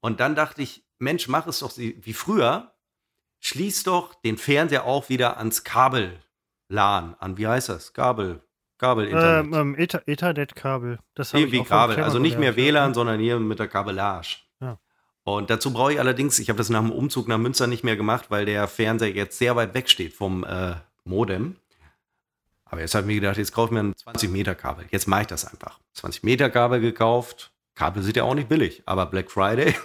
Und dann dachte ich, Mensch, mach es doch wie früher. Schließ doch den Fernseher auch wieder ans Kabel-LAN an. Wie heißt das? Kabel, Kabel-Internet. Ähm, ähm, Ether- Ethernet-Kabel. Das hab ich Kabel. Also nicht mehr. WLAN, sondern hier mit der Kabellage. Ja. Und dazu brauche ich allerdings, ich habe das nach dem Umzug nach Münster nicht mehr gemacht, weil der Fernseher jetzt sehr weit weg steht vom äh, Modem. Aber jetzt habe ich mir gedacht, jetzt kaufe ich mir ein 20 Meter Kabel. Jetzt mache ich das einfach. 20 Meter Kabel gekauft. Kabel sind ja auch nicht billig, aber Black Friday.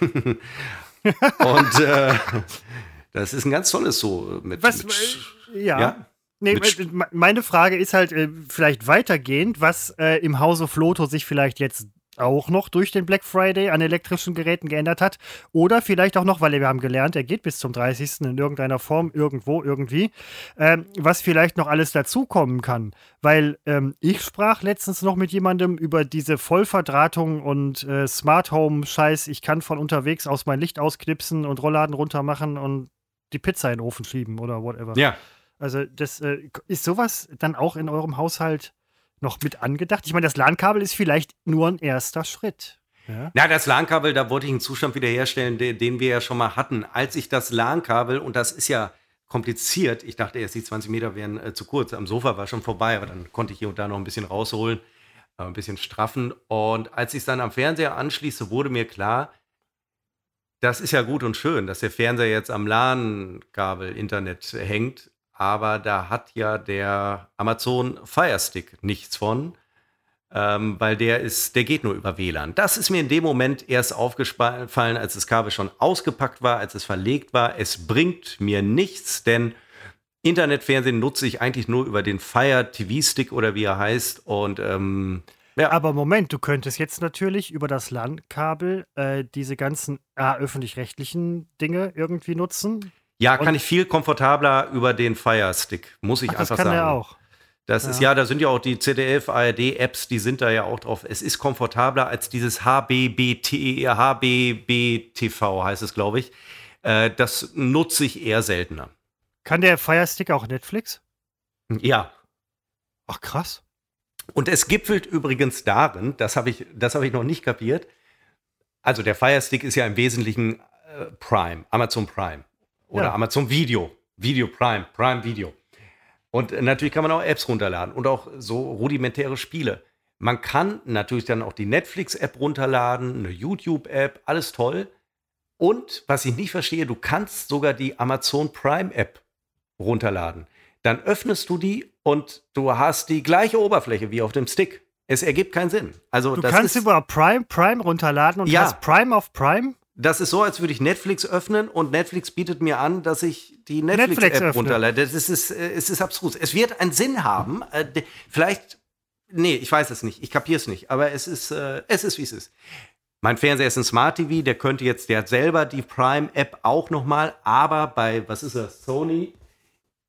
Und äh, das ist ein ganz tolles so mit. Was? mit äh, ja. ja? Nee, meine Frage ist halt äh, vielleicht weitergehend, was äh, im Hause Floto sich vielleicht jetzt auch noch durch den Black Friday an elektrischen Geräten geändert hat. Oder vielleicht auch noch, weil wir haben gelernt, er geht bis zum 30. in irgendeiner Form, irgendwo, irgendwie, ähm, was vielleicht noch alles dazukommen kann. Weil ähm, ich sprach letztens noch mit jemandem über diese Vollverdrahtung und äh, Smart Home Scheiß. Ich kann von unterwegs aus mein Licht ausknipsen und Rollladen runter machen und die Pizza in den Ofen schieben oder whatever. Ja. Also das äh, ist sowas dann auch in eurem Haushalt noch mit angedacht? Ich meine, das LAN-Kabel ist vielleicht nur ein erster Schritt. Ja. Na, das LAN-Kabel, da wollte ich einen Zustand wiederherstellen, den, den wir ja schon mal hatten. Als ich das LAN-Kabel, und das ist ja kompliziert, ich dachte erst, die 20 Meter wären äh, zu kurz. Am Sofa war schon vorbei, aber dann konnte ich hier und da noch ein bisschen rausholen, äh, ein bisschen straffen. Und als ich es dann am Fernseher anschließe, wurde mir klar, das ist ja gut und schön, dass der Fernseher jetzt am LAN-Kabel-Internet hängt aber da hat ja der Amazon Fire Stick nichts von, ähm, weil der ist, der geht nur über WLAN. Das ist mir in dem Moment erst aufgefallen, als das Kabel schon ausgepackt war, als es verlegt war. Es bringt mir nichts, denn Internetfernsehen nutze ich eigentlich nur über den Fire TV Stick oder wie er heißt und ähm, ja. Aber Moment, du könntest jetzt natürlich über das LAN-Kabel äh, diese ganzen äh, öffentlich-rechtlichen Dinge irgendwie nutzen. Ja, kann ich viel komfortabler über den Fire Stick, muss ich Ach, einfach sagen. Das kann er auch. Das ja. ist ja, da sind ja auch die ZDF, ARD-Apps, die sind da ja auch drauf. Es ist komfortabler als dieses HBBT, HBBTV heißt es, glaube ich. Äh, das nutze ich eher seltener. Kann der Fire Stick auch Netflix? Ja. Ach, krass. Und es gipfelt übrigens darin, das habe ich, hab ich noch nicht kapiert. Also der Fire Stick ist ja im Wesentlichen äh, Prime, Amazon Prime. Oder ja. Amazon Video, Video Prime, Prime Video. Und natürlich kann man auch Apps runterladen und auch so rudimentäre Spiele. Man kann natürlich dann auch die Netflix-App runterladen, eine YouTube-App, alles toll. Und was ich nicht verstehe, du kannst sogar die Amazon Prime-App runterladen. Dann öffnest du die und du hast die gleiche Oberfläche wie auf dem Stick. Es ergibt keinen Sinn. Also, du kannst über Prime Prime runterladen und ja. hast Prime auf Prime? Das ist so, als würde ich Netflix öffnen und Netflix bietet mir an, dass ich die Netflix-App Netflix runterlade. Das ist, äh, es ist abstrus. Es wird einen Sinn haben. Äh, vielleicht, nee, ich weiß es nicht. Ich kapiere es nicht. Aber es ist, äh, es ist, wie es ist. Mein Fernseher ist ein Smart TV, der könnte jetzt, der hat selber die Prime-App auch nochmal, aber bei, was ist das, Sony,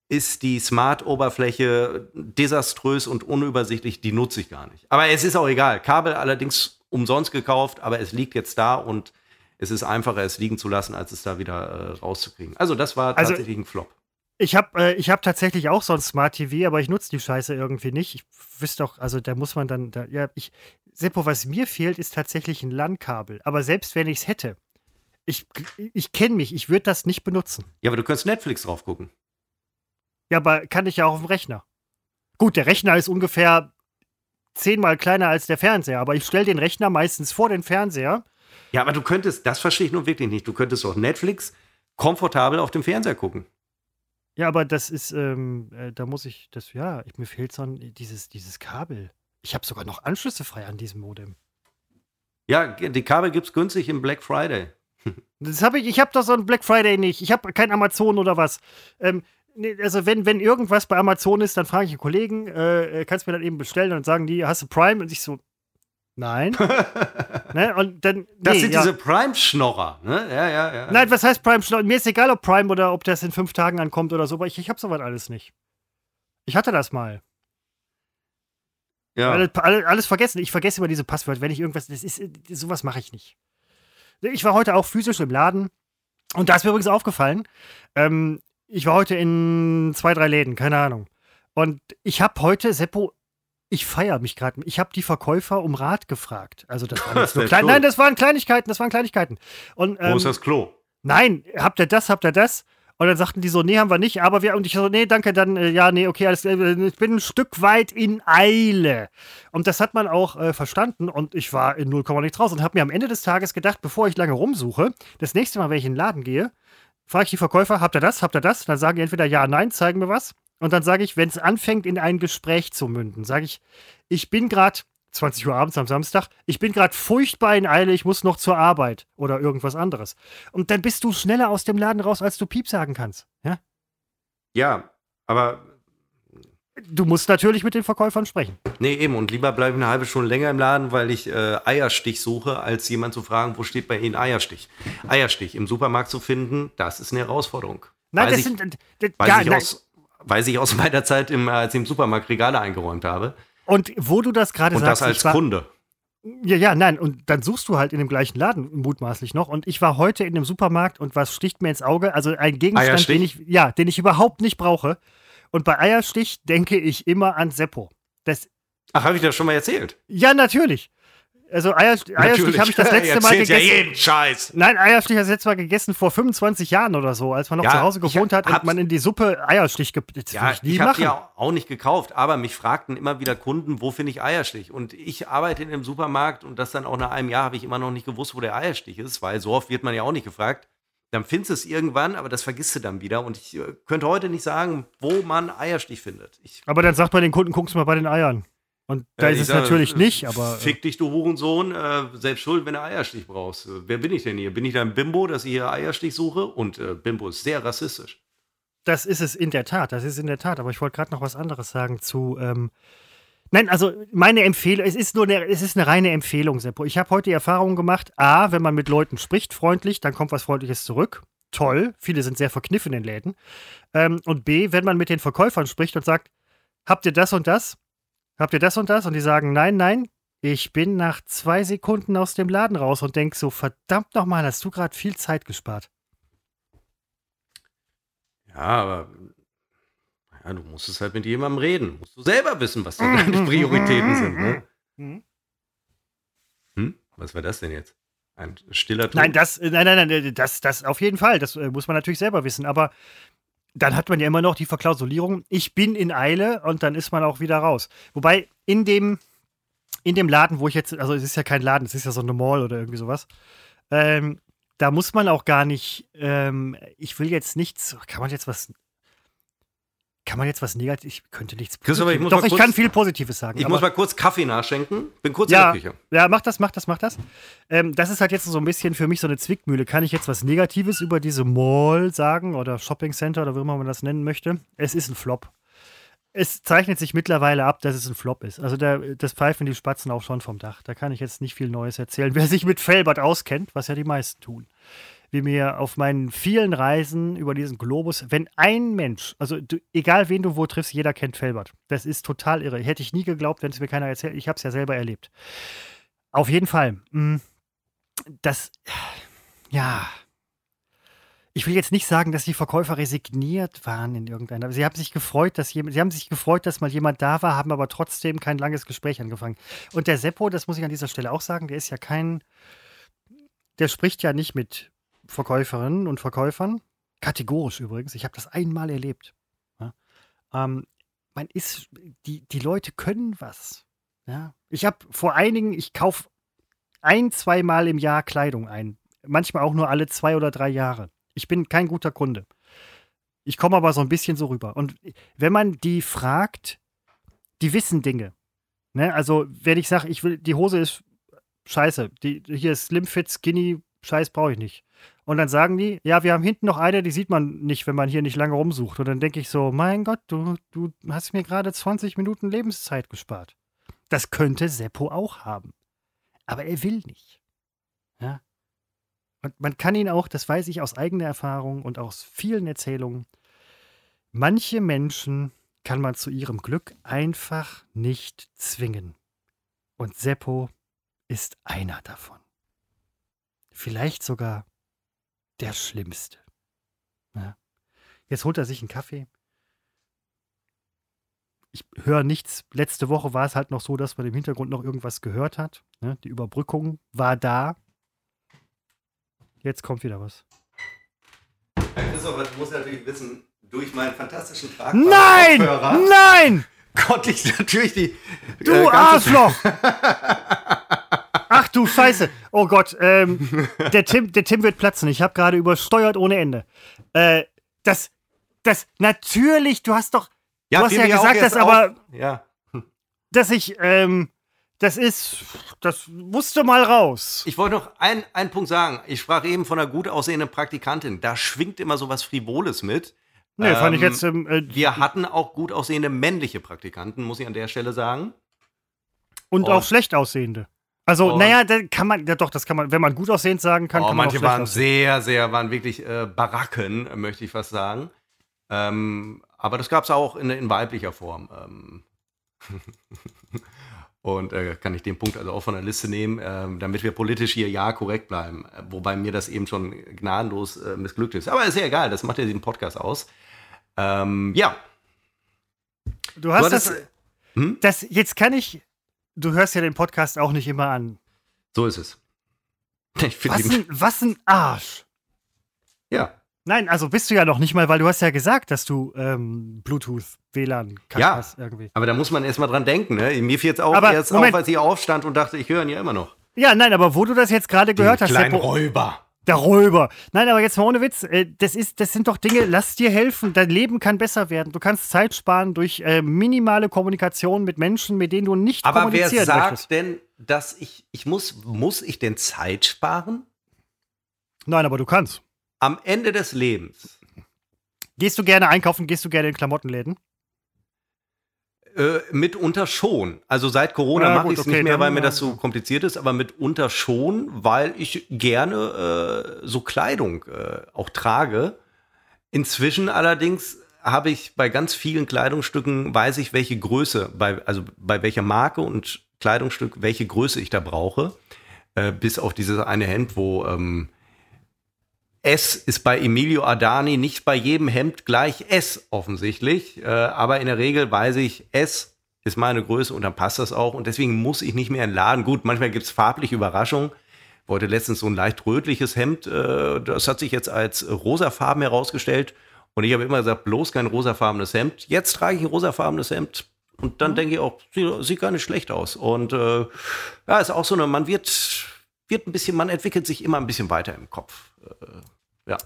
ist die Smart-Oberfläche desaströs und unübersichtlich, die nutze ich gar nicht. Aber es ist auch egal. Kabel allerdings umsonst gekauft, aber es liegt jetzt da und es ist einfacher, es liegen zu lassen, als es da wieder äh, rauszukriegen. Also das war also tatsächlich also, ein Flop. Ich habe äh, hab tatsächlich auch so ein Smart TV, aber ich nutze die Scheiße irgendwie nicht. Ich wüsste doch, also da muss man dann, da, ja, ich, Seppo, was mir fehlt, ist tatsächlich ein LAN-Kabel. Aber selbst wenn ich es hätte, ich, ich kenne mich, ich würde das nicht benutzen. Ja, aber du könntest Netflix drauf gucken. Ja, aber kann ich ja auch auf dem Rechner. Gut, der Rechner ist ungefähr zehnmal kleiner als der Fernseher, aber ich stelle den Rechner meistens vor den Fernseher ja, aber du könntest, das verstehe ich nun wirklich nicht, du könntest auch Netflix komfortabel auf dem Fernseher gucken. Ja, aber das ist, ähm, äh, da muss ich, das, ja, mir fehlt so ein, dieses, dieses Kabel. Ich habe sogar noch Anschlüsse frei an diesem Modem. Ja, die Kabel gibt es günstig im Black Friday. das habe ich, ich habe doch so ein Black Friday nicht. Ich habe kein Amazon oder was. Ähm, nee, also wenn, wenn irgendwas bei Amazon ist, dann frage ich einen Kollegen, äh, äh kannst du mir dann eben bestellen und dann sagen die, hast du Prime? Und ich so, Nein. ne? Und dann, nee, das sind ja. diese Prime-Schnorrer. Ne? Ja, ja, ja. Nein, was heißt Prime-Schnorrer? Mir ist egal, ob Prime oder ob das in fünf Tagen ankommt oder so, aber ich, ich habe sowas alles nicht. Ich hatte das mal. Ja. Alles, alles, vergessen. Ich vergesse immer diese Passwörter, wenn ich irgendwas. Das ist, sowas mache ich nicht. Ich war heute auch physisch im Laden und da ist mir übrigens aufgefallen. Ähm, ich war heute in zwei, drei Läden, keine Ahnung. Und ich habe heute, Seppo, ich feiere mich gerade. Ich habe die Verkäufer um Rat gefragt. Also das waren nur klein, Nein, das waren Kleinigkeiten, das waren Kleinigkeiten. Und, ähm, Wo ist das Klo? Nein, habt ihr das, habt ihr das? Und dann sagten die so, nee, haben wir nicht, aber wir, und ich so, nee, danke, dann, äh, ja, nee, okay, alles, äh, ich bin ein Stück weit in Eile. Und das hat man auch äh, verstanden und ich war in 0, nichts raus und habe mir am Ende des Tages gedacht, bevor ich lange rumsuche, das nächste Mal, wenn ich in den Laden gehe, frage ich die Verkäufer, habt ihr das, habt ihr das? Dann sagen die entweder ja, nein, zeigen mir was. Und dann sage ich, wenn es anfängt, in ein Gespräch zu münden, sage ich, ich bin gerade 20 Uhr abends am Samstag, ich bin gerade furchtbar in Eile, ich muss noch zur Arbeit oder irgendwas anderes. Und dann bist du schneller aus dem Laden raus, als du Piep sagen kannst. Ja, ja aber Du musst natürlich mit den Verkäufern sprechen. Nee, eben. Und lieber bleibe ich eine halbe Stunde länger im Laden, weil ich äh, Eierstich suche, als jemand zu fragen, wo steht bei Ihnen Eierstich. Eierstich im Supermarkt zu finden, das ist eine Herausforderung. Nein, Weiß das ich- sind. Das, Weiß, ja, ich nein. aus, weiß ich aus meiner Zeit, im, als ich im Supermarkt Regale eingeräumt habe. Und wo du das gerade Und sagst, das als war, Kunde. Ja, ja, nein. Und dann suchst du halt in dem gleichen Laden mutmaßlich noch. Und ich war heute in dem Supermarkt und was sticht mir ins Auge? Also ein Gegenstand, den ich, ja, den ich überhaupt nicht brauche. Und bei Eierstich denke ich immer an Seppo. Das, Ach, habe ich das schon mal erzählt? ja, natürlich. Also Eier, Eierstich habe ich das letzte Mal gegessen. Ja jeden Scheiß. Nein, Eierstich habe ich das letzte Mal gegessen vor 25 Jahren oder so, als man noch Ja, zu Hause gewohnt hat und man in die Suppe Eierstich. Das Ja, ich habe die ja auch nicht gekauft, aber mich fragten immer wieder Kunden, wo finde ich Eierstich? Und ich arbeite in einem Supermarkt und das dann auch nach einem Jahr habe ich immer noch nicht gewusst, wo der Eierstich ist, weil so oft wird man ja auch nicht gefragt. Dann findest du es irgendwann, aber das vergisst du dann wieder. Und ich äh, könnte heute nicht sagen, wo man Eierstich findet. Ich, Aber dann sagt man den Kunden, guckst mal bei den Eiern. Und da äh, ist es sage, natürlich äh, nicht, aber. äh, Fick dich, du Hurensohn, äh, selbst schuld, wenn du Eierstich brauchst. Äh, wer bin ich denn hier? Bin ich da ein Bimbo, dass ich hier Eierstich suche? Und äh, Bimbo ist sehr rassistisch. Das ist es in der Tat, das ist in der Tat. Aber ich wollte gerade noch was anderes sagen zu. Ähm Nein, also meine Empfehlung, es ist nur eine, es ist eine reine Empfehlung, Seppo. Ich habe heute die Erfahrung gemacht, A, wenn man mit Leuten spricht, freundlich, dann kommt was Freundliches zurück. Toll, viele sind sehr verkniffen in Läden. Ähm, und B, wenn man mit den Verkäufern spricht und sagt, habt ihr das und das? Habt ihr das und das? Und die sagen, nein, nein, ich bin nach zwei Sekunden aus dem Laden raus und denk so, verdammt nochmal, hast du gerade viel Zeit gespart. Ja, aber ja, du musst es halt mit jemandem reden. Musst du selber wissen, was deine Prioritäten sind. Ne? Mhm. Hm? Was war das denn jetzt? Ein stiller Ton? Nein, das, äh, nein, nein, nein, das, das auf jeden Fall. Das äh, muss man natürlich selber wissen. Aber dann hat man ja immer noch die Verklausulierung, ich bin in Eile und dann ist man auch wieder raus. Wobei in dem, in dem Laden, wo ich jetzt, also es ist ja kein Laden, es ist ja so eine Mall oder irgendwie sowas, ähm, da muss man auch gar nicht, ähm, ich will jetzt nichts, kann man jetzt was, kann man jetzt was Negatives, ich könnte nichts Christopher, ich Doch, ich kurz- kann viel Positives sagen. ich muss mal kurz Kaffee nachschenken. Bin kurz ja, in der Küche. ja, mach das, mach das, mach das. Ähm, das ist halt jetzt so ein bisschen für mich so eine Zwickmühle. Kann ich jetzt was Negatives über diese Mall sagen oder Shopping Center oder wie immer man das nennen möchte? Es ist ein Flop. Es zeichnet sich mittlerweile ab, dass es ein Flop ist. Also da, das pfeifen die Spatzen auch schon vom Dach. Da kann ich jetzt nicht viel Neues erzählen. Wer sich mit Felbert auskennt, was ja die meisten tun, wie mir auf meinen vielen Reisen über diesen Globus, wenn ein Mensch, also du, egal wen du wo triffst, jeder kennt Felbert. Das ist total irre. Hätte ich nie geglaubt, wenn es mir keiner erzählt. Ich habe es ja selber erlebt. Auf jeden Fall. mh, Das, ja. Ich will jetzt nicht sagen, dass die Verkäufer resigniert waren in irgendeiner. Sie haben sich gefreut, dass jemand, sie haben sich gefreut, dass mal jemand da war, haben aber trotzdem kein langes Gespräch angefangen. Und der Seppo, das muss ich an dieser Stelle auch sagen, der ist ja kein, der spricht ja nicht mit Verkäuferinnen und Verkäufern. Kategorisch übrigens. Ich habe das einmal erlebt. Ja. Ähm, man ist, die, die Leute können was. Ja. Ich habe vor einigen, ich kaufe ein, zweimal im Jahr Kleidung ein. Manchmal auch nur alle zwei oder drei Jahre. Ich bin kein guter Kunde. Ich komme aber so ein bisschen so rüber. Und wenn man die fragt, die wissen Dinge. Ne? Also, wenn ich sage, ich will, die Hose ist scheiße, die, hier ist Slim Fit, Skinny, Scheiß brauche ich nicht. Und dann sagen die, ja, wir haben hinten noch eine, die sieht man nicht, wenn man hier nicht lange rumsucht. Und dann denke ich so, mein Gott, du, du hast mir gerade 20 Minuten Lebenszeit gespart. Das könnte Seppo auch haben. Aber er will nicht. Ja. Und man kann ihn auch, das weiß ich aus eigener Erfahrung und aus vielen Erzählungen, manche Menschen kann man zu ihrem Glück einfach nicht zwingen. Und Seppo ist einer davon. Vielleicht sogar der Schlimmste. Ja. Jetzt holt er sich einen Kaffee. Ich höre nichts. Letzte Woche war es halt noch so, dass man im Hintergrund noch irgendwas gehört hat. Ne? Die Überbrückung war da. Jetzt kommt wieder was. Christopher, du musst natürlich wissen, durch meinen fantastischen Trag Nein! Nein! konnte ich natürlich die Du äh, Arschloch! Du Scheiße. Oh Gott, ähm, der, Tim, der Tim wird platzen. Ich habe gerade übersteuert ohne Ende. Äh, das, das, natürlich, du hast doch, du hast ja gesagt, dass aber. Ja. dass ich, ähm, das ist, das musste mal raus. Ich wollte noch ein- einen Punkt sagen. Ich sprach eben von einer gut aussehenden Praktikantin. Da schwingt immer so was Frivoles mit. Nee, fand ich Ähm, jetzt. Ähm, äh, Wir hatten auch gut aussehende männliche Praktikanten, muss ich an der Stelle sagen. und und- auch schlecht aussehende. Also, und- naja, da kann man, ja doch, das kann man, wenn man gut aussehend sagen kann, Oh, kann man manche waren aussehen. sehr, sehr, waren wirklich äh, Baracken, äh, möchte ich fast sagen. Ähm, aber das gab es auch in, in weiblicher Form. Ähm. Und äh, kann ich den Punkt also auch von der Liste nehmen, ähm, damit wir politisch hier ja korrekt bleiben. Äh, Wobei mir das eben schon gnadenlos äh, missglückt ist. Aber ist ja egal, das macht ja diesen Podcast aus. Ähm, ja, Du hast Du das, hattest- Hm? das, jetzt kann ich, du hörst ja den Podcast auch nicht immer an. so ist es. Was ein, was ein Arsch. ja. Nein, also bist du ja noch nicht mal, weil du hast ja gesagt, dass du ähm, Bluetooth, WLAN Ja. hast irgendwie. Aber da muss man erst mal dran denken. Ne? Mir fiel jetzt auch Aber erst Moment. auf, als ich aufstand und dachte, ich höre ihn ja immer noch. Ja, nein, aber wo du das jetzt gerade gehört Den hast, kleinen Seppo, Räuber. Der Räuber. Nein, aber jetzt mal ohne Witz, äh, das, ist, das sind doch Dinge, lass dir helfen, dein Leben kann besser werden. Du kannst Zeit sparen durch äh, minimale Kommunikation mit Menschen, mit denen du nicht Aber wer kommunizieren sagt möchtest. denn, dass ich, ich muss, muss ich denn Zeit sparen? Nein, aber du kannst. Am Ende des Lebens Gehst du gerne einkaufen, gehst du gerne in Klamottenläden? Äh, mitunter schon. Also seit Corona Ja, mache ich es okay, nicht mehr, weil mir das so kompliziert ist, aber mitunter schon, weil ich gerne äh, so Kleidung äh, auch trage. Inzwischen allerdings habe ich bei ganz vielen Kleidungsstücken, weiß ich, welche Größe, bei, also bei welcher Marke und Kleidungsstück, welche Größe ich da brauche. Äh, bis auf dieses eine Hemd, wo ähm, S ist bei Emilio Adani nicht bei jedem Hemd gleich S offensichtlich. Äh, aber in der Regel weiß ich, S ist meine Größe und dann passt das auch. Und deswegen muss ich nicht mehr in den Laden. Gut, manchmal gibt es farbliche Überraschungen. Wollte letztens so ein leicht rötliches Hemd. Äh, das hat sich jetzt als rosafarben herausgestellt. Und ich habe immer gesagt, bloß kein rosafarbenes Hemd. Jetzt trage ich ein rosafarbenes Hemd. Und dann denke ich auch, sie- sieht gar nicht schlecht aus. Und äh, ja, ist auch so eine, man wird, wird ein bisschen, man entwickelt sich immer ein bisschen weiter im Kopf.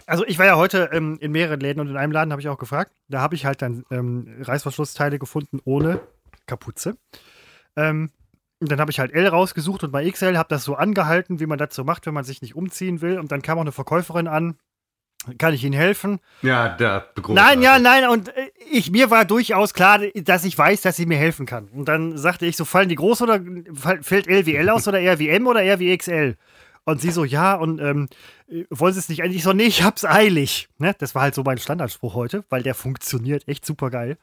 Also ich war ja heute ähm, in mehreren Läden und in einem Laden habe ich auch gefragt. Da habe ich halt dann ähm, Reißverschlussteile gefunden ohne Kapuze. Ähm, und dann habe ich halt L rausgesucht und bei XL habe das so angehalten, wie man das so macht, wenn man sich nicht umziehen will. Und dann kam auch eine Verkäuferin an. Kann ich Ihnen helfen? Ja, da Nein, ja, nein. Und äh, ich, mir war durchaus klar, dass ich weiß, dass sie mir helfen kann. Und dann sagte ich so, fallen die groß oder fällt L wie L aus oder eher wie M oder eher wie XL? Und sie so, ja, und ähm, äh, wollen sie es nicht eigentlich so, nee, ich hab's eilig. Ne? Das war halt so mein Standardspruch heute, weil der funktioniert echt super geil.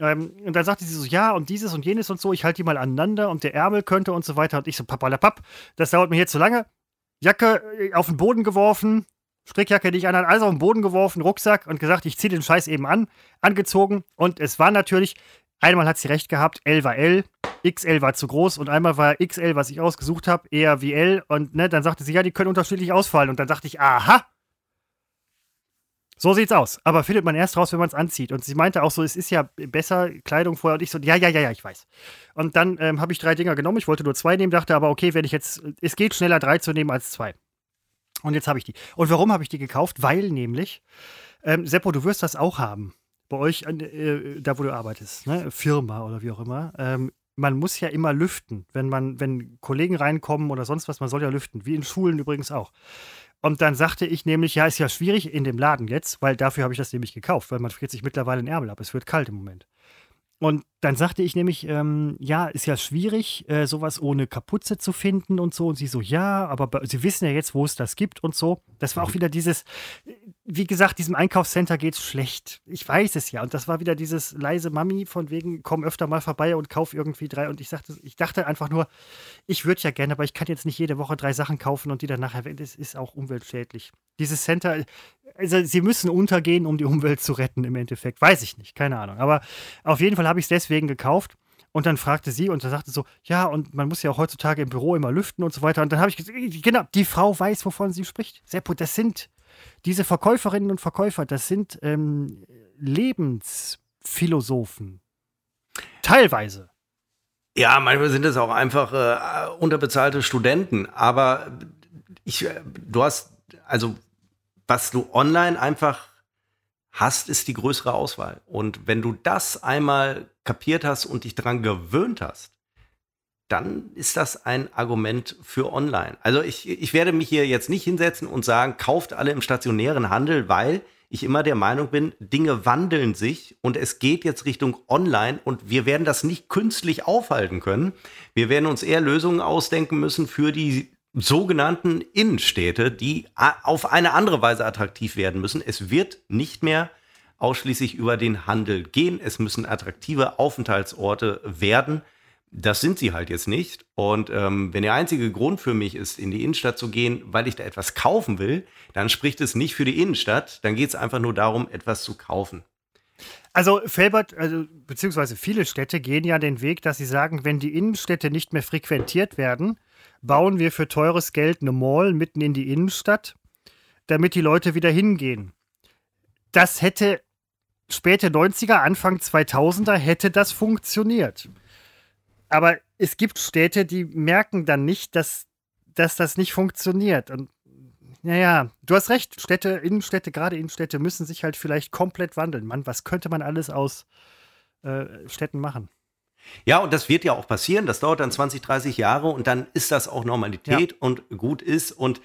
Ähm, und dann sagte sie so, ja, und dieses und jenes und so, ich halte die mal aneinander und der Ärmel könnte und so weiter. Und ich so, papalapap, das dauert mir jetzt zu lange. Jacke äh, auf den Boden geworfen, Strickjacke, die ich an, alles auf den Boden geworfen, Rucksack und gesagt, ich ziehe den Scheiß eben an, angezogen. Und es war natürlich, einmal hat sie recht gehabt, L war L, XL war zu groß und einmal war XL, was ich ausgesucht habe, eher wie L. Und ne, dann sagte sie, ja, die können unterschiedlich ausfallen. Und dann dachte ich, aha, so sieht's aus. Aber findet man erst raus, wenn man es anzieht. Und sie meinte auch so, es ist ja besser Kleidung vorher. Und ich so, ja, ja, ja, ja, ich weiß. Und dann ähm, habe ich drei Dinger genommen. Ich wollte nur zwei nehmen, dachte aber, okay, wenn ich jetzt, es geht schneller, drei zu nehmen als zwei. Und jetzt habe ich die. Und warum habe ich die gekauft? Weil nämlich, ähm, Seppo, du wirst das auch haben. Bei euch, äh, da wo du arbeitest, ne? Firma oder wie auch immer. Ähm, man muss ja immer lüften, wenn man, wenn Kollegen reinkommen oder sonst was, man soll ja lüften, wie in Schulen übrigens auch. Und dann sagte ich nämlich, ja, ist ja schwierig in dem Laden jetzt, weil dafür habe ich das nämlich gekauft, weil man friert sich mittlerweile den Ärmel ab. Es wird kalt im Moment. Und dann sagte ich nämlich, ähm, ja, ist ja schwierig, äh, sowas ohne Kapuze zu finden und so. Und sie so, ja, aber sie wissen ja jetzt, wo es das gibt und so. Das war auch wieder dieses, äh, wie gesagt, diesem Einkaufscenter geht's schlecht. Ich weiß es ja. Und das war wieder dieses leise Mami von wegen, komm öfter mal vorbei und kauf irgendwie drei. Und ich sagte, ich dachte einfach nur, ich würde ja gerne, aber ich kann jetzt nicht jede Woche drei Sachen kaufen und die dann nachher, das ist auch umweltschädlich. Dieses Center, also sie müssen untergehen, um die Umwelt zu retten im Endeffekt. Weiß ich nicht, keine Ahnung. Aber auf jeden Fall habe ich es deswegen gekauft. Und dann fragte sie und dann sagte so, ja, und man muss ja auch heutzutage im Büro immer lüften und so weiter. Und dann habe ich gesagt, genau, die Frau weiß, wovon sie spricht. Seppo, das sind diese Verkäuferinnen und Verkäufer, das sind ähm, Lebensphilosophen. Teilweise. Ja, manchmal sind es auch einfach äh, unterbezahlte Studenten. Aber ich, äh, du hast, also was du online einfach hast, ist die größere Auswahl. Und wenn du das einmal kapiert hast und dich daran gewöhnt hast, dann ist das ein Argument für online. Also ich, ich werde mich hier jetzt nicht hinsetzen und sagen, kauft alle im stationären Handel, weil ich immer der Meinung bin, Dinge wandeln sich und es geht jetzt Richtung Online und wir werden das nicht künstlich aufhalten können. Wir werden uns eher Lösungen ausdenken müssen für die sogenannten Innenstädte, die auf eine andere Weise attraktiv werden müssen. Es wird nicht mehr ausschließlich über den Handel gehen. Es müssen attraktive Aufenthaltsorte werden das sind sie halt jetzt nicht. Und ähm, wenn der einzige Grund für mich ist, in die Innenstadt zu gehen, weil ich da etwas kaufen will, dann spricht es nicht für die Innenstadt. Dann geht es einfach nur darum, etwas zu kaufen. Also Felbert, also, beziehungsweise viele Städte gehen ja den Weg, dass sie sagen, wenn die Innenstädte nicht mehr frequentiert werden, bauen wir für teures Geld eine Mall mitten in die Innenstadt, damit die Leute wieder hingehen. Das hätte späte 90er, Anfang 2000er hätte das funktioniert. Aber es gibt Städte, die merken dann nicht, dass, dass das nicht funktioniert. Und naja, du hast recht, Städte, Innenstädte, gerade Innenstädte müssen sich halt vielleicht komplett wandeln. Mann, was könnte man alles aus äh, Städten machen? Ja, und das wird ja auch passieren. Das dauert dann 20, 30 Jahre und dann ist das auch Normalität ja. und gut ist. Und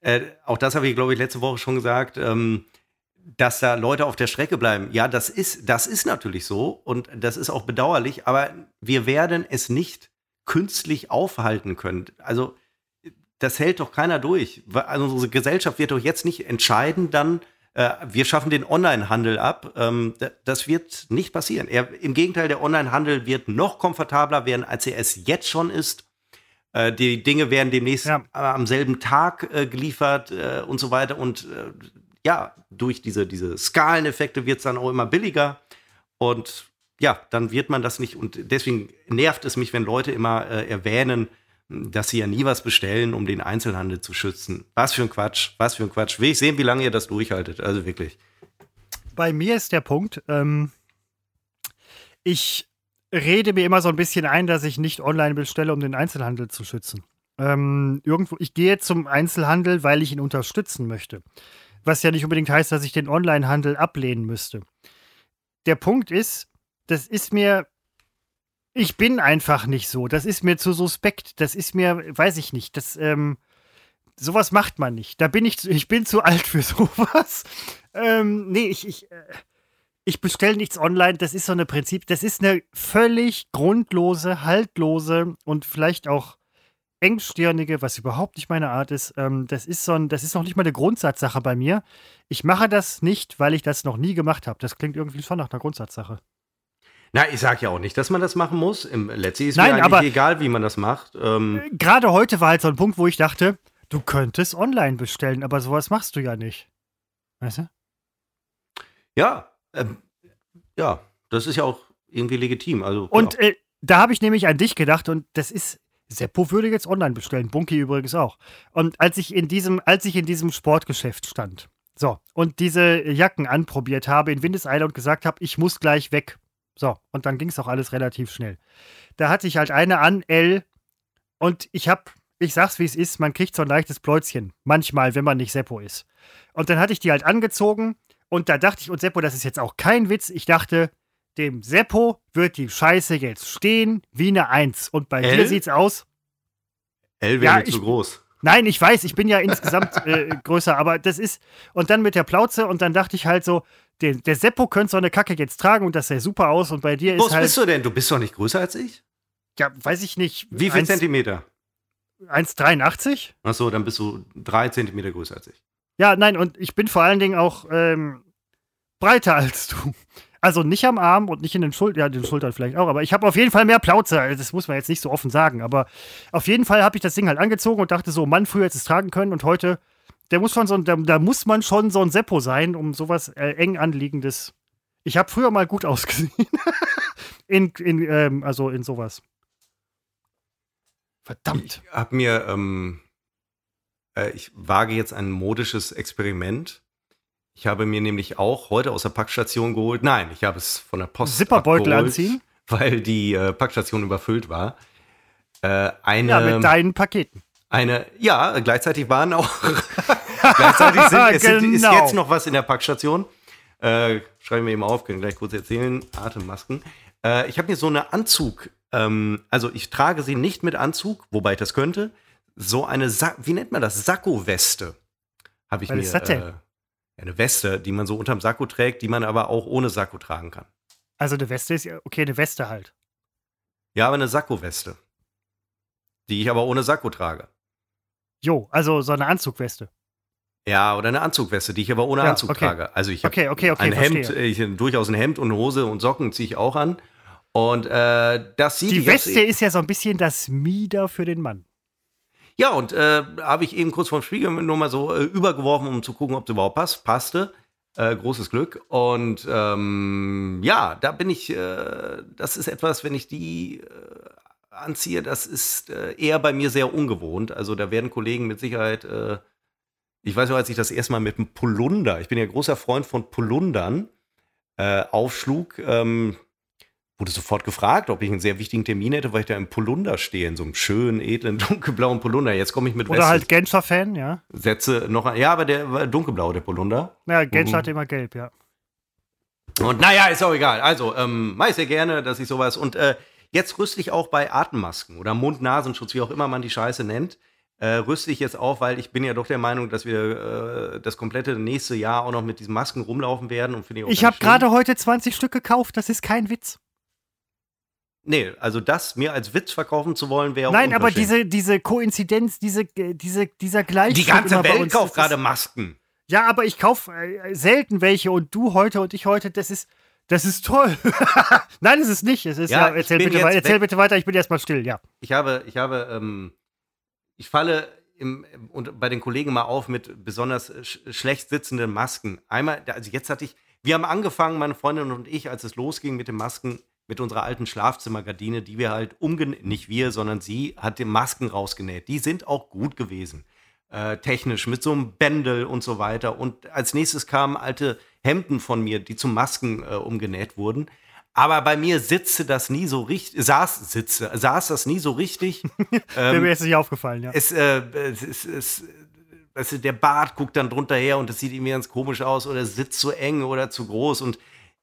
äh, auch das habe ich, glaube ich, letzte Woche schon gesagt. Ähm, dass da Leute auf der Strecke bleiben. Ja, das ist, das ist natürlich so und das ist auch bedauerlich, aber wir werden es nicht künstlich aufhalten können. Also das hält doch keiner durch. Also unsere Gesellschaft wird doch jetzt nicht entscheiden, dann äh, wir schaffen den Onlinehandel ab. Ähm, das wird nicht passieren. Er, Im Gegenteil, der Onlinehandel wird noch komfortabler werden, als er es jetzt schon ist. Äh, die Dinge werden demnächst ja. am selben Tag äh, geliefert äh, und so weiter. Und äh, ja, durch diese, diese Skaleneffekte wird es dann auch immer billiger. Und ja, dann wird man das nicht. Und deswegen nervt es mich, wenn Leute immer äh, erwähnen, dass sie ja nie was bestellen, um den Einzelhandel zu schützen. Was für ein Quatsch, was für ein Quatsch. Will ich sehen, wie lange ihr das durchhaltet. Also wirklich. Bei mir ist der Punkt, ähm, ich rede mir immer so ein bisschen ein, dass ich nicht online bestelle, um den Einzelhandel zu schützen. Ähm, irgendwo, ich gehe zum Einzelhandel, weil ich ihn unterstützen möchte was ja nicht unbedingt heißt, dass ich den Onlinehandel ablehnen müsste. Der Punkt ist, das ist mir, ich bin einfach nicht so. Das ist mir zu suspekt. Das ist mir, weiß ich nicht. Das, ähm, sowas macht man nicht. Da bin ich, ich bin zu alt für sowas. Ähm, nee, ich, ich, äh, ich bestelle nichts online. Das ist so eine Prinzip, das ist eine völlig grundlose, haltlose und vielleicht auch engstirnige, was überhaupt nicht meine Art ist. Ähm, das ist so ein, das ist noch nicht mal eine Grundsatzsache bei mir. Ich mache das nicht, weil ich das noch nie gemacht habe. Das klingt irgendwie schon nach einer Grundsatzsache. Na, ich sage ja auch nicht, dass man das machen muss. Im letztlich ist Nein, mir aber egal, wie man das macht. Ähm äh, Gerade heute war halt so ein Punkt, wo ich dachte, du könntest online bestellen, aber sowas machst du ja nicht. Weißt du? Ja, ähm, ja, das ist ja auch irgendwie legitim. Also, und ja. äh, da habe ich nämlich an dich gedacht und das ist Seppo würde jetzt online bestellen, Bunky übrigens auch. Und als ich in diesem, als ich in diesem Sportgeschäft stand, so, und diese Jacken anprobiert habe in Windeseile und gesagt habe, ich muss gleich weg. So, und dann ging es auch alles relativ schnell. Da hatte ich halt eine an, L, und ich hab, ich sag's wie es ist, man kriegt so ein leichtes Pläuzchen. Manchmal, wenn man nicht Seppo ist. Und dann hatte ich die halt angezogen und da dachte ich, und Seppo, das ist jetzt auch kein Witz, ich dachte, dem Seppo wird die Scheiße jetzt stehen wie eine Eins. Und bei L? dir sieht's aus. L wäre ja, zu groß. Nein, ich weiß, ich bin ja insgesamt äh, größer, aber das ist. Und dann mit der Plauze und dann dachte ich halt so, der, der Seppo könnte so eine Kacke jetzt tragen und das sähe super aus und bei dir ist. Was halt, bist du denn? Du bist doch nicht größer als ich? Ja, weiß ich nicht. Wie viel 1, Zentimeter? 1,83? Achso, dann bist du drei Zentimeter größer als ich. Ja, nein, und ich bin vor allen Dingen auch ähm, breiter als du. Also nicht am Arm und nicht in den Schultern, ja, den Schultern vielleicht auch, aber ich habe auf jeden Fall mehr Plauze. Also das muss man jetzt nicht so offen sagen, aber auf jeden Fall habe ich das Ding halt angezogen und dachte so, Mann, früher hätte es tragen können und heute, der muss schon so, da, da muss man schon so ein Seppo sein, um sowas äh, eng anliegendes. Ich habe früher mal gut ausgesehen. in, in, ähm, also in sowas. Verdammt. Ich habe mir, ähm, äh, ich wage jetzt ein modisches Experiment. Ich habe mir nämlich auch heute aus der Packstation geholt. Nein, ich habe es von der Post Zipperbeutel abgeholt, anziehen, weil die äh, Packstation überfüllt war. Äh, eine, ja, mit deinen Paketen. Eine, ja, gleichzeitig waren auch. gleichzeitig sind, es genau. sind, ist jetzt noch was in der Packstation. Äh, schreiben wir eben auf, können gleich kurz erzählen. Atemmasken. Äh, ich habe mir so eine Anzug, Ähm, also ich trage sie nicht mit Anzug, wobei ich das könnte. So eine, Sa wie nennt man das? Sakko-Weste habe ich Was mir. ist das denn? Äh, eine Weste, die man so unterm Sakko trägt, die man aber auch ohne Sakko tragen kann. Also eine Weste ist ja, okay, eine Weste halt. Ja, aber eine Sakko-Weste. Die ich aber ohne Sakko trage. Jo, also so eine Anzugweste. Ja, oder eine Anzugweste, die ich aber ohne Ja, Anzug okay. trage. Also ich habe Okay, okay, okay, ein Hemd, ich, durchaus ein Hemd und eine Hose und Socken ziehe ich auch an. Und äh, das sieht Die Weste ist ja so ein bisschen das Mieder für den Mann. Ja, und äh, habe ich eben kurz vorm Spiegel nur mal so äh, übergeworfen, um zu gucken, ob es überhaupt passt. Passte. Äh, großes Glück. Und ähm, ja, da bin ich, äh, das ist etwas, wenn ich die äh, anziehe, das ist äh, eher bei mir sehr ungewohnt. Also da werden Kollegen mit Sicherheit, ich weiß noch, als ich das erste Mal mit einem Polunder, ich bin ja großer Freund von Polundern, aufschlug, ähm, wurde sofort gefragt, ob ich einen sehr wichtigen Termin hätte, weil ich da im Polunder stehe, in so einem schönen, edlen, dunkelblauen Polunder. Jetzt komme ich mit Oder halt Genscher-Fan, ja. Sätze noch ein. Ja, aber der war dunkelblau, der Polunder. Ja, Genscher Mhm. hat immer gelb, ja. Und naja, ist auch egal. Also, ähm, mache ich sehr gerne, dass ich sowas. Und äh, jetzt rüste ich auch bei Atemmasken oder Mund-Nasenschutz, wie auch immer man die Scheiße nennt. Äh, rüste ich jetzt auch, weil ich bin ja doch der Meinung, dass wir äh, das komplette nächste Jahr auch noch mit diesen Masken rumlaufen werden. Und finde ich auch Ich habe gerade heute 20 Stück gekauft, das ist kein Witz. Nee, also das mir als Witz verkaufen zu wollen, wäre Nein, aber diese, diese Koinzidenz, diese, äh, diese, dieser Gleichschritt Die ganze Welt uns, kauft gerade Masken. Ja, aber ich kaufe äh, selten welche und du heute und ich heute, das ist, das ist toll. Nein, es ist nicht. Es ist Ja, ja, erzähl, bitte, wei- erzähl bitte weiter, ich bin erstmal still, ja. Ich habe, ich habe, ähm, ich falle im, und bei den Kollegen mal auf mit besonders sch schlecht sitzenden Masken. Einmal, also jetzt hatte ich, wir haben angefangen, meine Freundin und ich, als es losging mit den Masken, mit unserer alten Schlafzimmergardine, die wir halt umgenäht, nicht wir, sondern sie, hat die Masken rausgenäht. Die sind auch gut gewesen. Äh, technisch, mit so einem Bändel und so weiter. Und als nächstes kamen alte Hemden von mir, die zu Masken äh, umgenäht wurden. Aber bei mir sitzte das nie so richtig, saß, sitze, saß das nie so richtig. Wäre ähm, mir jetzt nicht aufgefallen, ja. es, äh, es, es, es, du, der Bart guckt dann drunter her und das sieht irgendwie ganz komisch aus oder es sitzt zu eng oder zu groß und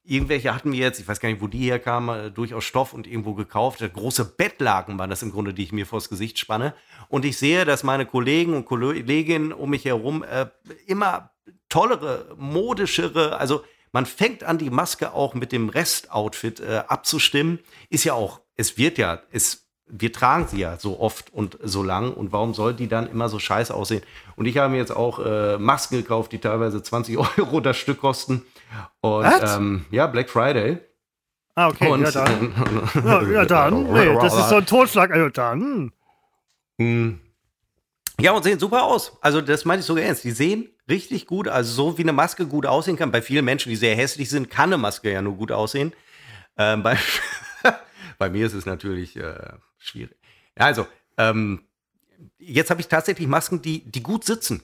irgendwelche hatten wir jetzt, ich weiß gar nicht, wo die herkamen, äh, durchaus Stoff und irgendwo gekauft. Große Bettlaken waren das im Grunde, die ich mir vors Gesicht spanne. Und ich sehe, dass meine Kollegen und Kolleginnen um mich herum äh, immer tollere, modischere, also man fängt an, die Maske auch mit dem Restoutfit äh, abzustimmen. Ist ja auch, es wird ja, es, wir tragen sie ja so oft und so lang und warum soll die dann immer so scheiße aussehen? Und ich habe mir jetzt auch äh, Masken gekauft, die teilweise 20 Euro das Stück kosten. Und ähm, ja, Black Friday. Ah, okay, und, ja dann. Ja, ja dann. Nee, das ist so ein Totschlag. Also dann. Hm. Ja, und sehen super aus. Also, das meine ich sogar ernst. Die sehen richtig gut, also so wie eine Maske gut aussehen kann. Bei vielen Menschen, die sehr hässlich sind, kann eine Maske ja nur gut aussehen. Ähm, bei, bei mir ist es natürlich äh, schwierig. Also, ähm, jetzt habe ich tatsächlich Masken, die, die gut sitzen.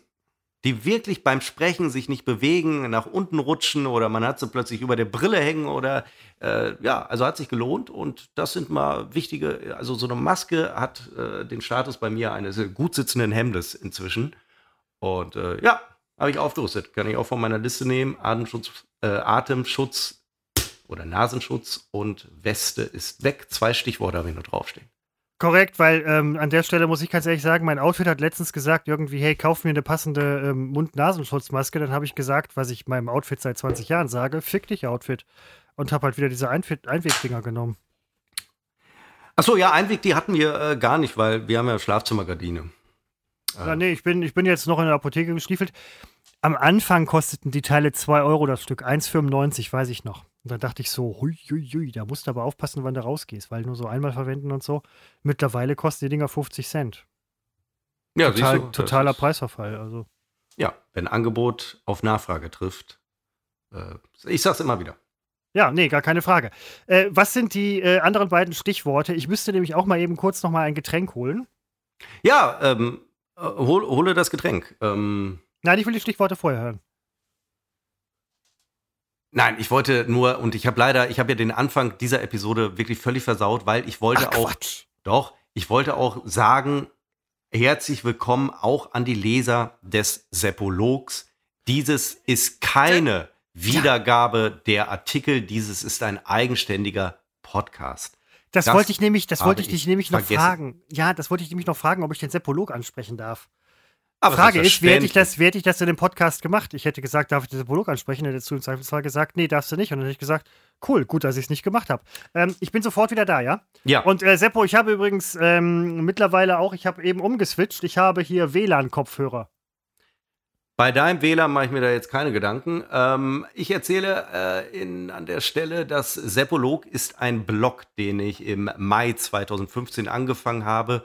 Die wirklich beim Sprechen sich nicht bewegen, nach unten rutschen oder man hat sie plötzlich über der Brille hängen oder äh, ja, also hat sich gelohnt und das sind mal wichtige, also so eine Maske hat äh, den Status bei mir eines gut sitzenden Hemdes inzwischen und äh, ja, habe ich aufgerüstet, kann ich auch von meiner Liste nehmen, Atemschutz, äh, Atemschutz oder Nasenschutz und Weste ist weg, zwei Stichworte habe ich nur draufstehen. Korrekt, weil ähm, an der Stelle muss ich ganz ehrlich sagen, mein Outfit hat letztens gesagt, irgendwie, hey, kauf mir eine passende ähm, Mund-Nasenschutzmaske. Dann habe ich gesagt, was ich meinem Outfit seit 20 Jahren sage, fick dich Outfit. Und habe halt wieder diese Einfit- Einwegdinger genommen. Achso, ja, Einweg, die hatten wir äh, gar nicht, weil wir haben ja Schlafzimmergardine. Ja, nee, ich bin, ich bin jetzt noch in der Apotheke gestiefelt. Am Anfang kosteten die Teile 2 Euro das Stück, 1,95, weiß ich noch. Und dann dachte ich so, hui, hui, hui, da musst du aber aufpassen, wann du rausgehst, weil nur so einmal verwenden und so. Mittlerweile kosten die Dinger 50 Cent. Ja, Total, du, totaler Preisverfall. Also. Ja, wenn Angebot auf Nachfrage trifft. Äh, ich sag's immer wieder. Ja, nee, gar keine Frage. Äh, was sind die äh, anderen beiden Stichworte? Ich müsste nämlich auch mal eben kurz noch mal ein Getränk holen. Ja, ähm, äh, hol, hole das Getränk. Ähm, Nein, ich will die Stichworte vorher hören. Nein, ich wollte nur, und ich habe leider, ich habe ja den Anfang dieser Episode wirklich völlig versaut, weil ich wollte Ach, auch, Quatsch. doch, ich wollte auch sagen, herzlich willkommen auch an die Leser des Seppologs. Dieses ist keine Wiedergabe der Artikel, dieses ist ein eigenständiger Podcast. Das, das wollte ich nämlich, das wollte ich dich nämlich noch vergessen. fragen. Ja, das wollte ich nämlich noch fragen, ob ich den Seppolog ansprechen darf. Aber Frage ist, wer hätte ich, das, ich das in dem Podcast gemacht? Ich hätte gesagt, darf ich den Seppolog ansprechen? Hätte du im Zweifelsfall gesagt, nee, darfst du nicht. Und dann hätte ich gesagt, cool, gut, dass ich es nicht gemacht habe. Ähm, ich bin sofort wieder da, ja? Ja. Und äh, Seppo, ich habe übrigens ähm, mittlerweile auch, ich habe eben umgeswitcht, ich habe hier WLAN-Kopfhörer. Bei deinem WLAN mache ich mir da jetzt keine Gedanken. Ähm, ich erzähle äh, in, an der Stelle, dass Seppolog ist ein Blog, den ich im Mai 2015 angefangen habe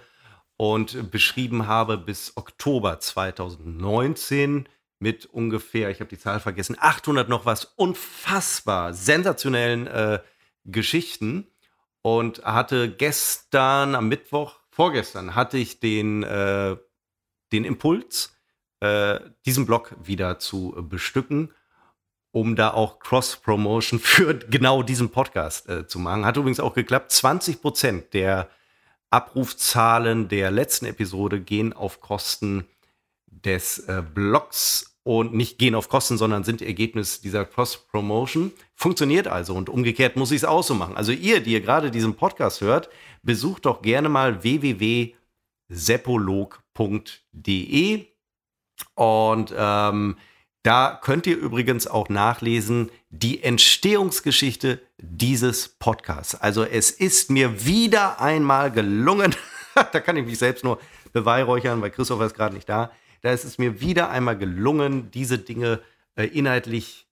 und beschrieben habe bis Oktober 2019 mit ungefähr, ich habe die Zahl vergessen, 800 noch was unfassbar sensationellen äh, Geschichten und hatte gestern am Mittwoch, vorgestern, hatte ich den, äh, den Impuls, äh, diesen Blog wieder zu bestücken, um da auch Cross-Promotion für genau diesen Podcast äh, zu machen. Hat übrigens auch geklappt. 20 Prozent der Abrufzahlen der letzten Episode gehen auf Kosten des äh, Blogs und nicht gehen auf Kosten, sondern sind Ergebnis dieser Cross-Promotion. Funktioniert also und umgekehrt muss ich es auch so machen. Also ihr, die ihr gerade diesen Podcast hört, besucht doch gerne mal www.seppolog.de und ähm, da könnt ihr übrigens auch nachlesen die Entstehungsgeschichte dieses Podcasts. Also es ist mir wieder einmal gelungen, da kann ich mich selbst nur beweihräuchern, weil Christopher ist gerade nicht da. Da ist es mir wieder einmal gelungen, diese Dinge äh, inhaltlich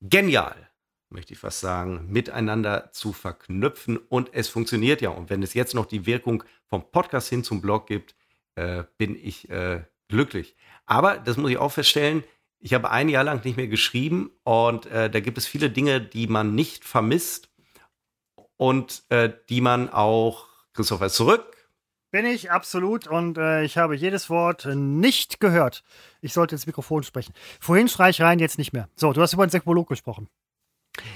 genial, möchte ich fast sagen, miteinander zu verknüpfen. Und es funktioniert ja. Und wenn es jetzt noch die Wirkung vom Podcast hin zum Blog gibt, äh, bin ich äh, glücklich. Aber, das muss ich auch feststellen, ich habe ein Jahr lang nicht mehr geschrieben und äh, da gibt es viele Dinge, die man nicht vermisst und äh, die man auch, Christopher ist zurück. Bin ich, absolut. Und äh, ich habe jedes Wort nicht gehört. Ich sollte ins Mikrofon sprechen. Vorhin streich rein, jetzt nicht mehr. So, du hast über den Sekbolog gesprochen.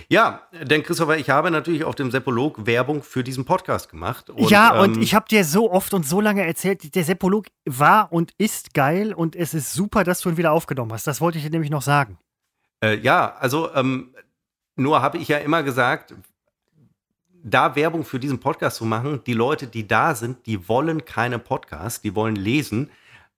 Ja, denn Christopher, ich habe natürlich auf dem Seppolog Werbung für diesen Podcast gemacht. Und, ja, und ähm, ich habe dir so oft und so lange erzählt, der Seppolog war und ist geil und es ist super, dass du ihn wieder aufgenommen hast. Das wollte ich dir nämlich noch sagen. Äh, ja, also ähm, nur habe ich ja immer gesagt, da Werbung für diesen Podcast zu machen, die Leute, die da sind, die wollen keine Podcasts, die wollen lesen.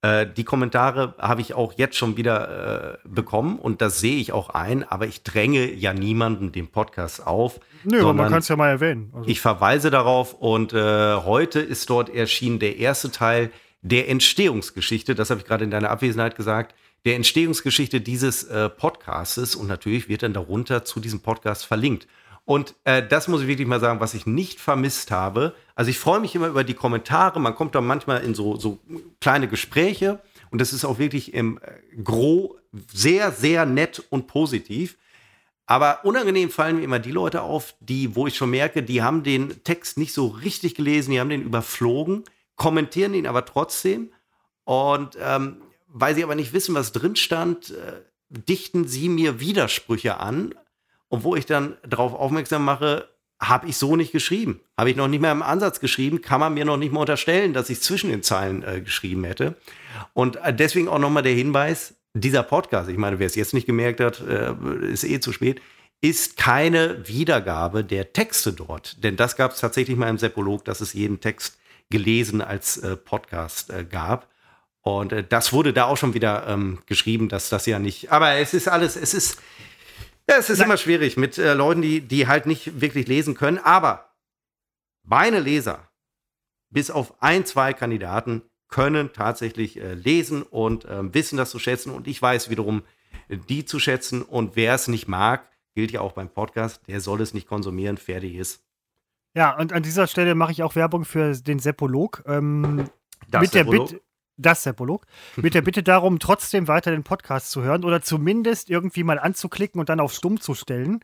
Äh, die Kommentare habe ich auch jetzt schon wieder äh, bekommen und das sehe ich auch ein, aber ich dränge ja niemanden den Podcast auf. Nö, aber man kann es ja mal erwähnen. Also. Ich verweise darauf und äh, heute ist dort erschienen der erste Teil der Entstehungsgeschichte, das habe ich gerade in deiner Abwesenheit gesagt, der Entstehungsgeschichte dieses äh, Podcastes und natürlich wird dann darunter zu diesem Podcast verlinkt. Und äh, das muss ich wirklich mal sagen, was ich nicht vermisst habe. Also ich freue mich immer über die Kommentare. Man kommt da manchmal in so, so kleine Gespräche und das ist auch wirklich im äh, Gro sehr, sehr nett und positiv. Aber unangenehm fallen mir immer die Leute auf, die, wo ich schon merke, die haben den Text nicht so richtig gelesen, die haben den überflogen, kommentieren ihn aber trotzdem. Und ähm, weil sie aber nicht wissen, was drin stand, äh, dichten sie mir Widersprüche an, und wo ich dann darauf aufmerksam mache, habe ich so nicht geschrieben. Habe ich noch nicht mehr im Ansatz geschrieben, kann man mir noch nicht mal unterstellen, dass ich zwischen den Zeilen äh, geschrieben hätte. Und äh, deswegen auch nochmal der Hinweis, dieser Podcast, ich meine, wer es jetzt nicht gemerkt hat, äh, ist eh zu spät, ist keine Wiedergabe der Texte dort. Denn das gab es tatsächlich mal im Seppolog, dass es jeden Text gelesen als äh, Podcast äh, gab. Und äh, das wurde da auch schon wieder ähm, geschrieben, dass das ja nicht. Aber es ist alles, es ist, ja, es ist Na, immer schwierig mit äh, Leuten, die, die halt nicht wirklich lesen können. Aber meine Leser, bis auf ein, zwei Kandidaten, können tatsächlich äh, lesen und äh, wissen das zu schätzen. Und ich weiß wiederum, die zu schätzen. Und wer es nicht mag, gilt ja auch beim Podcast, der soll es nicht konsumieren, fertig ist. Ja, und an dieser Stelle mache ich auch Werbung für den Seppolog. Ähm, das mit der Bitte das Seppolog, mit der Bitte darum, trotzdem weiter den Podcast zu hören oder zumindest irgendwie mal anzuklicken und dann auf Stumm zu stellen.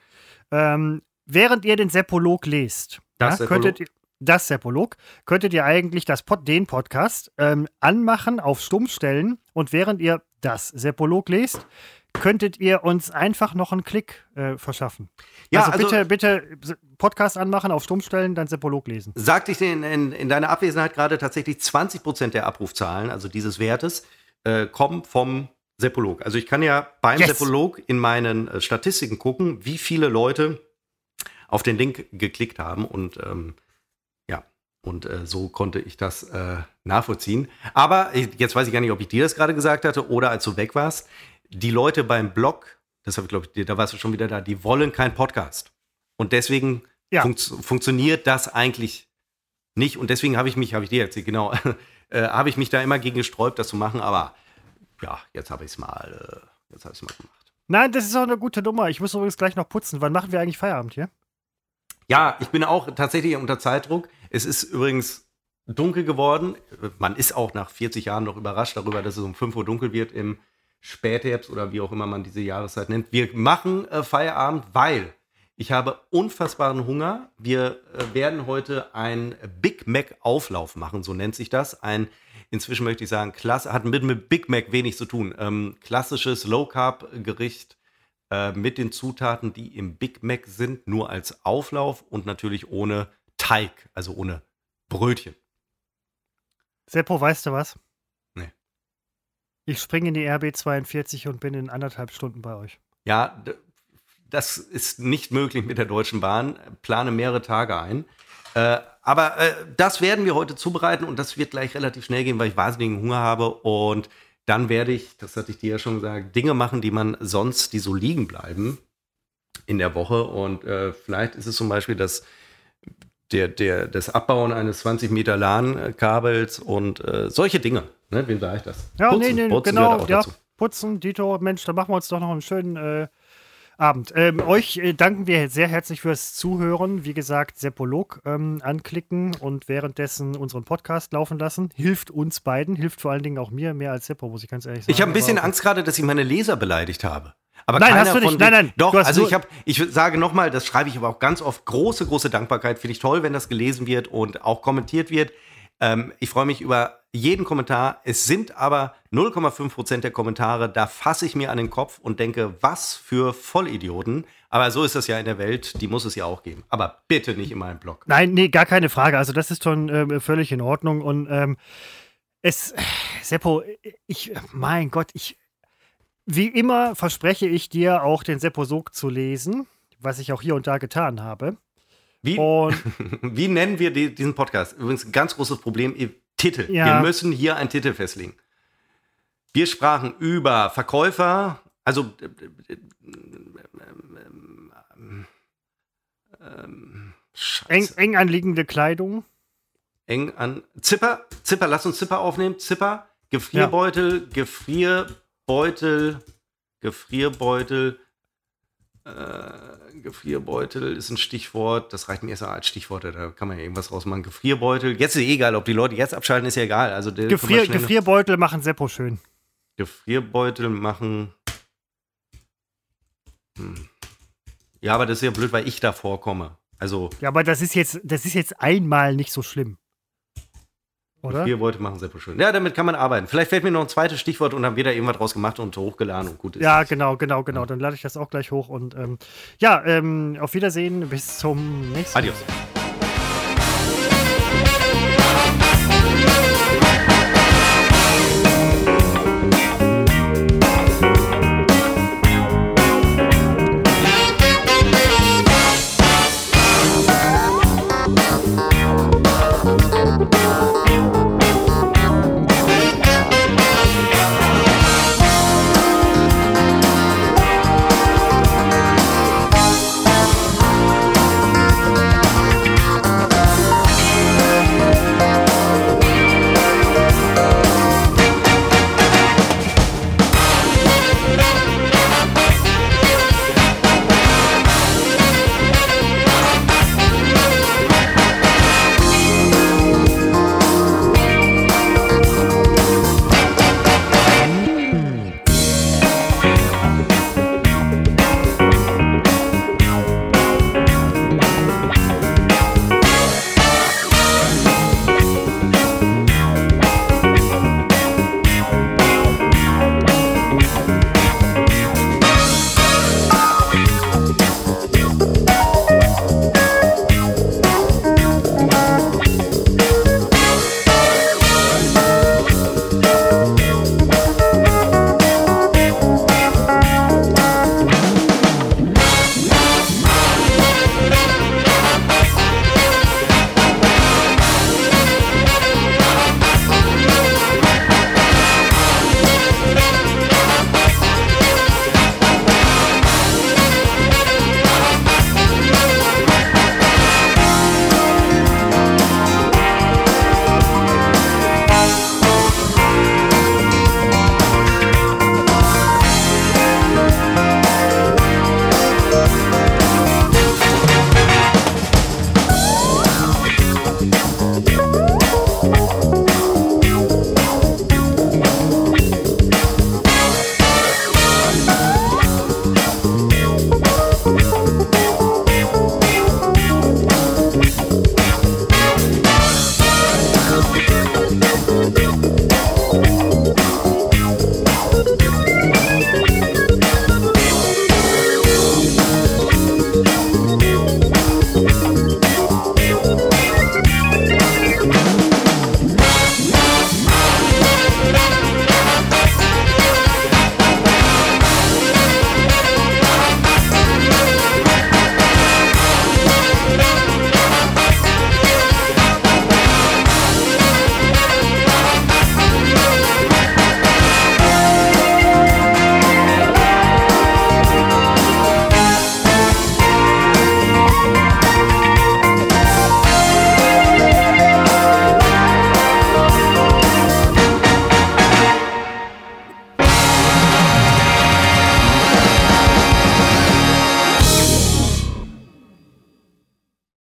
Ähm, während ihr den Seppolog lest, das ja, könntet ihr das Seppolog, könntet ihr eigentlich das Pod, den Podcast ähm, anmachen, auf Stumm stellen und während ihr das Seppolog lest, könntet ihr uns einfach noch einen Klick äh, verschaffen. Ja, also, also, bitte, bitte Podcast anmachen, auf Stumm stellen, dann Seppolog lesen. Sagte ich in, in, in deiner Abwesenheit gerade tatsächlich 20 Prozent der Abrufzahlen, also dieses Wertes, äh, kommen vom Seppolog. Also ich kann ja beim yes. Seppolog in meinen äh, Statistiken gucken, wie viele Leute auf den Link geklickt haben und ähm, Und äh, so konnte ich das äh, nachvollziehen. Aber jetzt weiß ich gar nicht, ob ich dir das gerade gesagt hatte oder als du weg warst. Die Leute beim Blog, das habe ich glaube ich, da warst du schon wieder da, die wollen keinen Podcast. Und deswegen ja. funkt, funktioniert das eigentlich nicht. Und deswegen habe ich mich, habe ich dir erzählt, genau, äh, habe ich mich da immer gegen gesträubt, das zu machen. Aber ja, jetzt habe ich es mal, äh, jetzt habe ich es mal gemacht. Nein, das ist auch eine gute Nummer. Ich muss übrigens gleich noch putzen. Wann machen wir eigentlich Feierabend hier? Ja, ich bin auch tatsächlich unter Zeitdruck. Es ist übrigens dunkel geworden. Man ist auch nach 40 Jahren noch überrascht darüber, dass es um 5 Uhr dunkel wird im Spätherbst oder wie auch immer man diese Jahreszeit nennt. Wir machen äh, Feierabend, weil ich habe unfassbaren Hunger. Wir äh, werden heute ein Big Mac Auflauf machen, so nennt sich das. Ein, inzwischen möchte ich sagen, klasse, hat mit, mit Big Mac wenig zu tun. Ähm, klassisches Low Carb Gericht äh, mit den Zutaten, die im Big Mac sind, nur als Auflauf und natürlich ohne Teig, also ohne Brötchen. Seppo, weißt du was? Ich springe in die RB42 und bin in anderthalb Stunden bei euch. Ja, das ist nicht möglich mit der Deutschen Bahn. Plane mehrere Tage ein. Äh, aber äh, das werden wir heute zubereiten und das wird gleich relativ schnell gehen, weil ich wahnsinnigen Hunger habe und dann werde ich, das hatte ich dir ja schon gesagt, Dinge machen, die man sonst, die so liegen bleiben in der Woche. Und äh, vielleicht ist es zum Beispiel das, der, der, das Abbauen eines 20 Meter LAN-Kabels und äh, solche Dinge. Ne? Wem sage ich das? Ja, putzen, nee, nee, putzen genau. Ja, dazu. putzen, Dito, Mensch, da machen wir uns doch noch einen schönen äh, Abend. Ähm, euch äh, danken wir sehr herzlich fürs Zuhören. Wie gesagt, Sepolog ähm, anklicken und währenddessen unseren Podcast laufen lassen. Hilft uns beiden, hilft vor allen Dingen auch mir, mehr als Seppo, muss ich ganz ehrlich sagen. Ich habe ein bisschen Angst gerade, dass ich meine Leser beleidigt habe. Aber nein, hast du nicht. nein, nein. Doch, also ich habe, ich sage nochmal, das schreibe ich aber auch ganz oft, große, große Dankbarkeit. Finde ich toll, wenn das gelesen wird und auch kommentiert wird. Ähm, ich freue mich über jeden Kommentar. Es sind aber 0,5% der Kommentare, da fasse ich mir an den Kopf und denke, was für Vollidioten. Aber so ist das ja in der Welt, die muss es ja auch geben. Aber bitte nicht in meinem Blog. Nein, nee, gar keine Frage. Also das ist schon äh, völlig in Ordnung. Und ähm, es, Seppo, ich, mein Gott, ich, wie immer verspreche ich dir auch den Seppo-Sog zu lesen, was ich auch hier und da getan habe. Wie, wie nennen wir die, diesen Podcast? Übrigens ein ganz großes Problem, Titel. Ja. Wir müssen hier einen Titel festlegen. Wir sprachen über Verkäufer, also eng, eng anliegende Kleidung. Eng an Zipper, Zipper, lass uns Zipper aufnehmen. Zipper, Gefrierbeutel, ja. Gefrierbeutel, Gefrierbeutel, äh, Gefrierbeutel ist ein Stichwort, das reicht mir erst als Stichwort, da kann man ja irgendwas rausmachen. Gefrierbeutel, jetzt ist eh egal, ob die Leute jetzt abschalten, ist ja egal. Also Gefrier, Gefrierbeutel machen Seppo schön. Gefrierbeutel machen. Hm. Ja, aber das ist ja blöd, weil ich da vorkomme. Also. Ja, aber das ist jetzt, das ist jetzt einmal nicht so schlimm. Oder? Vier Beute machen sehr schön. Ja, damit kann man arbeiten. Vielleicht fällt mir noch ein zweites Stichwort und dann wird da irgendwas draus gemacht und hochgeladen und gut ist. Ja, genau, genau, genau. Dann lade ich das auch gleich hoch und ähm, ja, ähm, auf Wiedersehen. Bis zum nächsten Mal. Adios.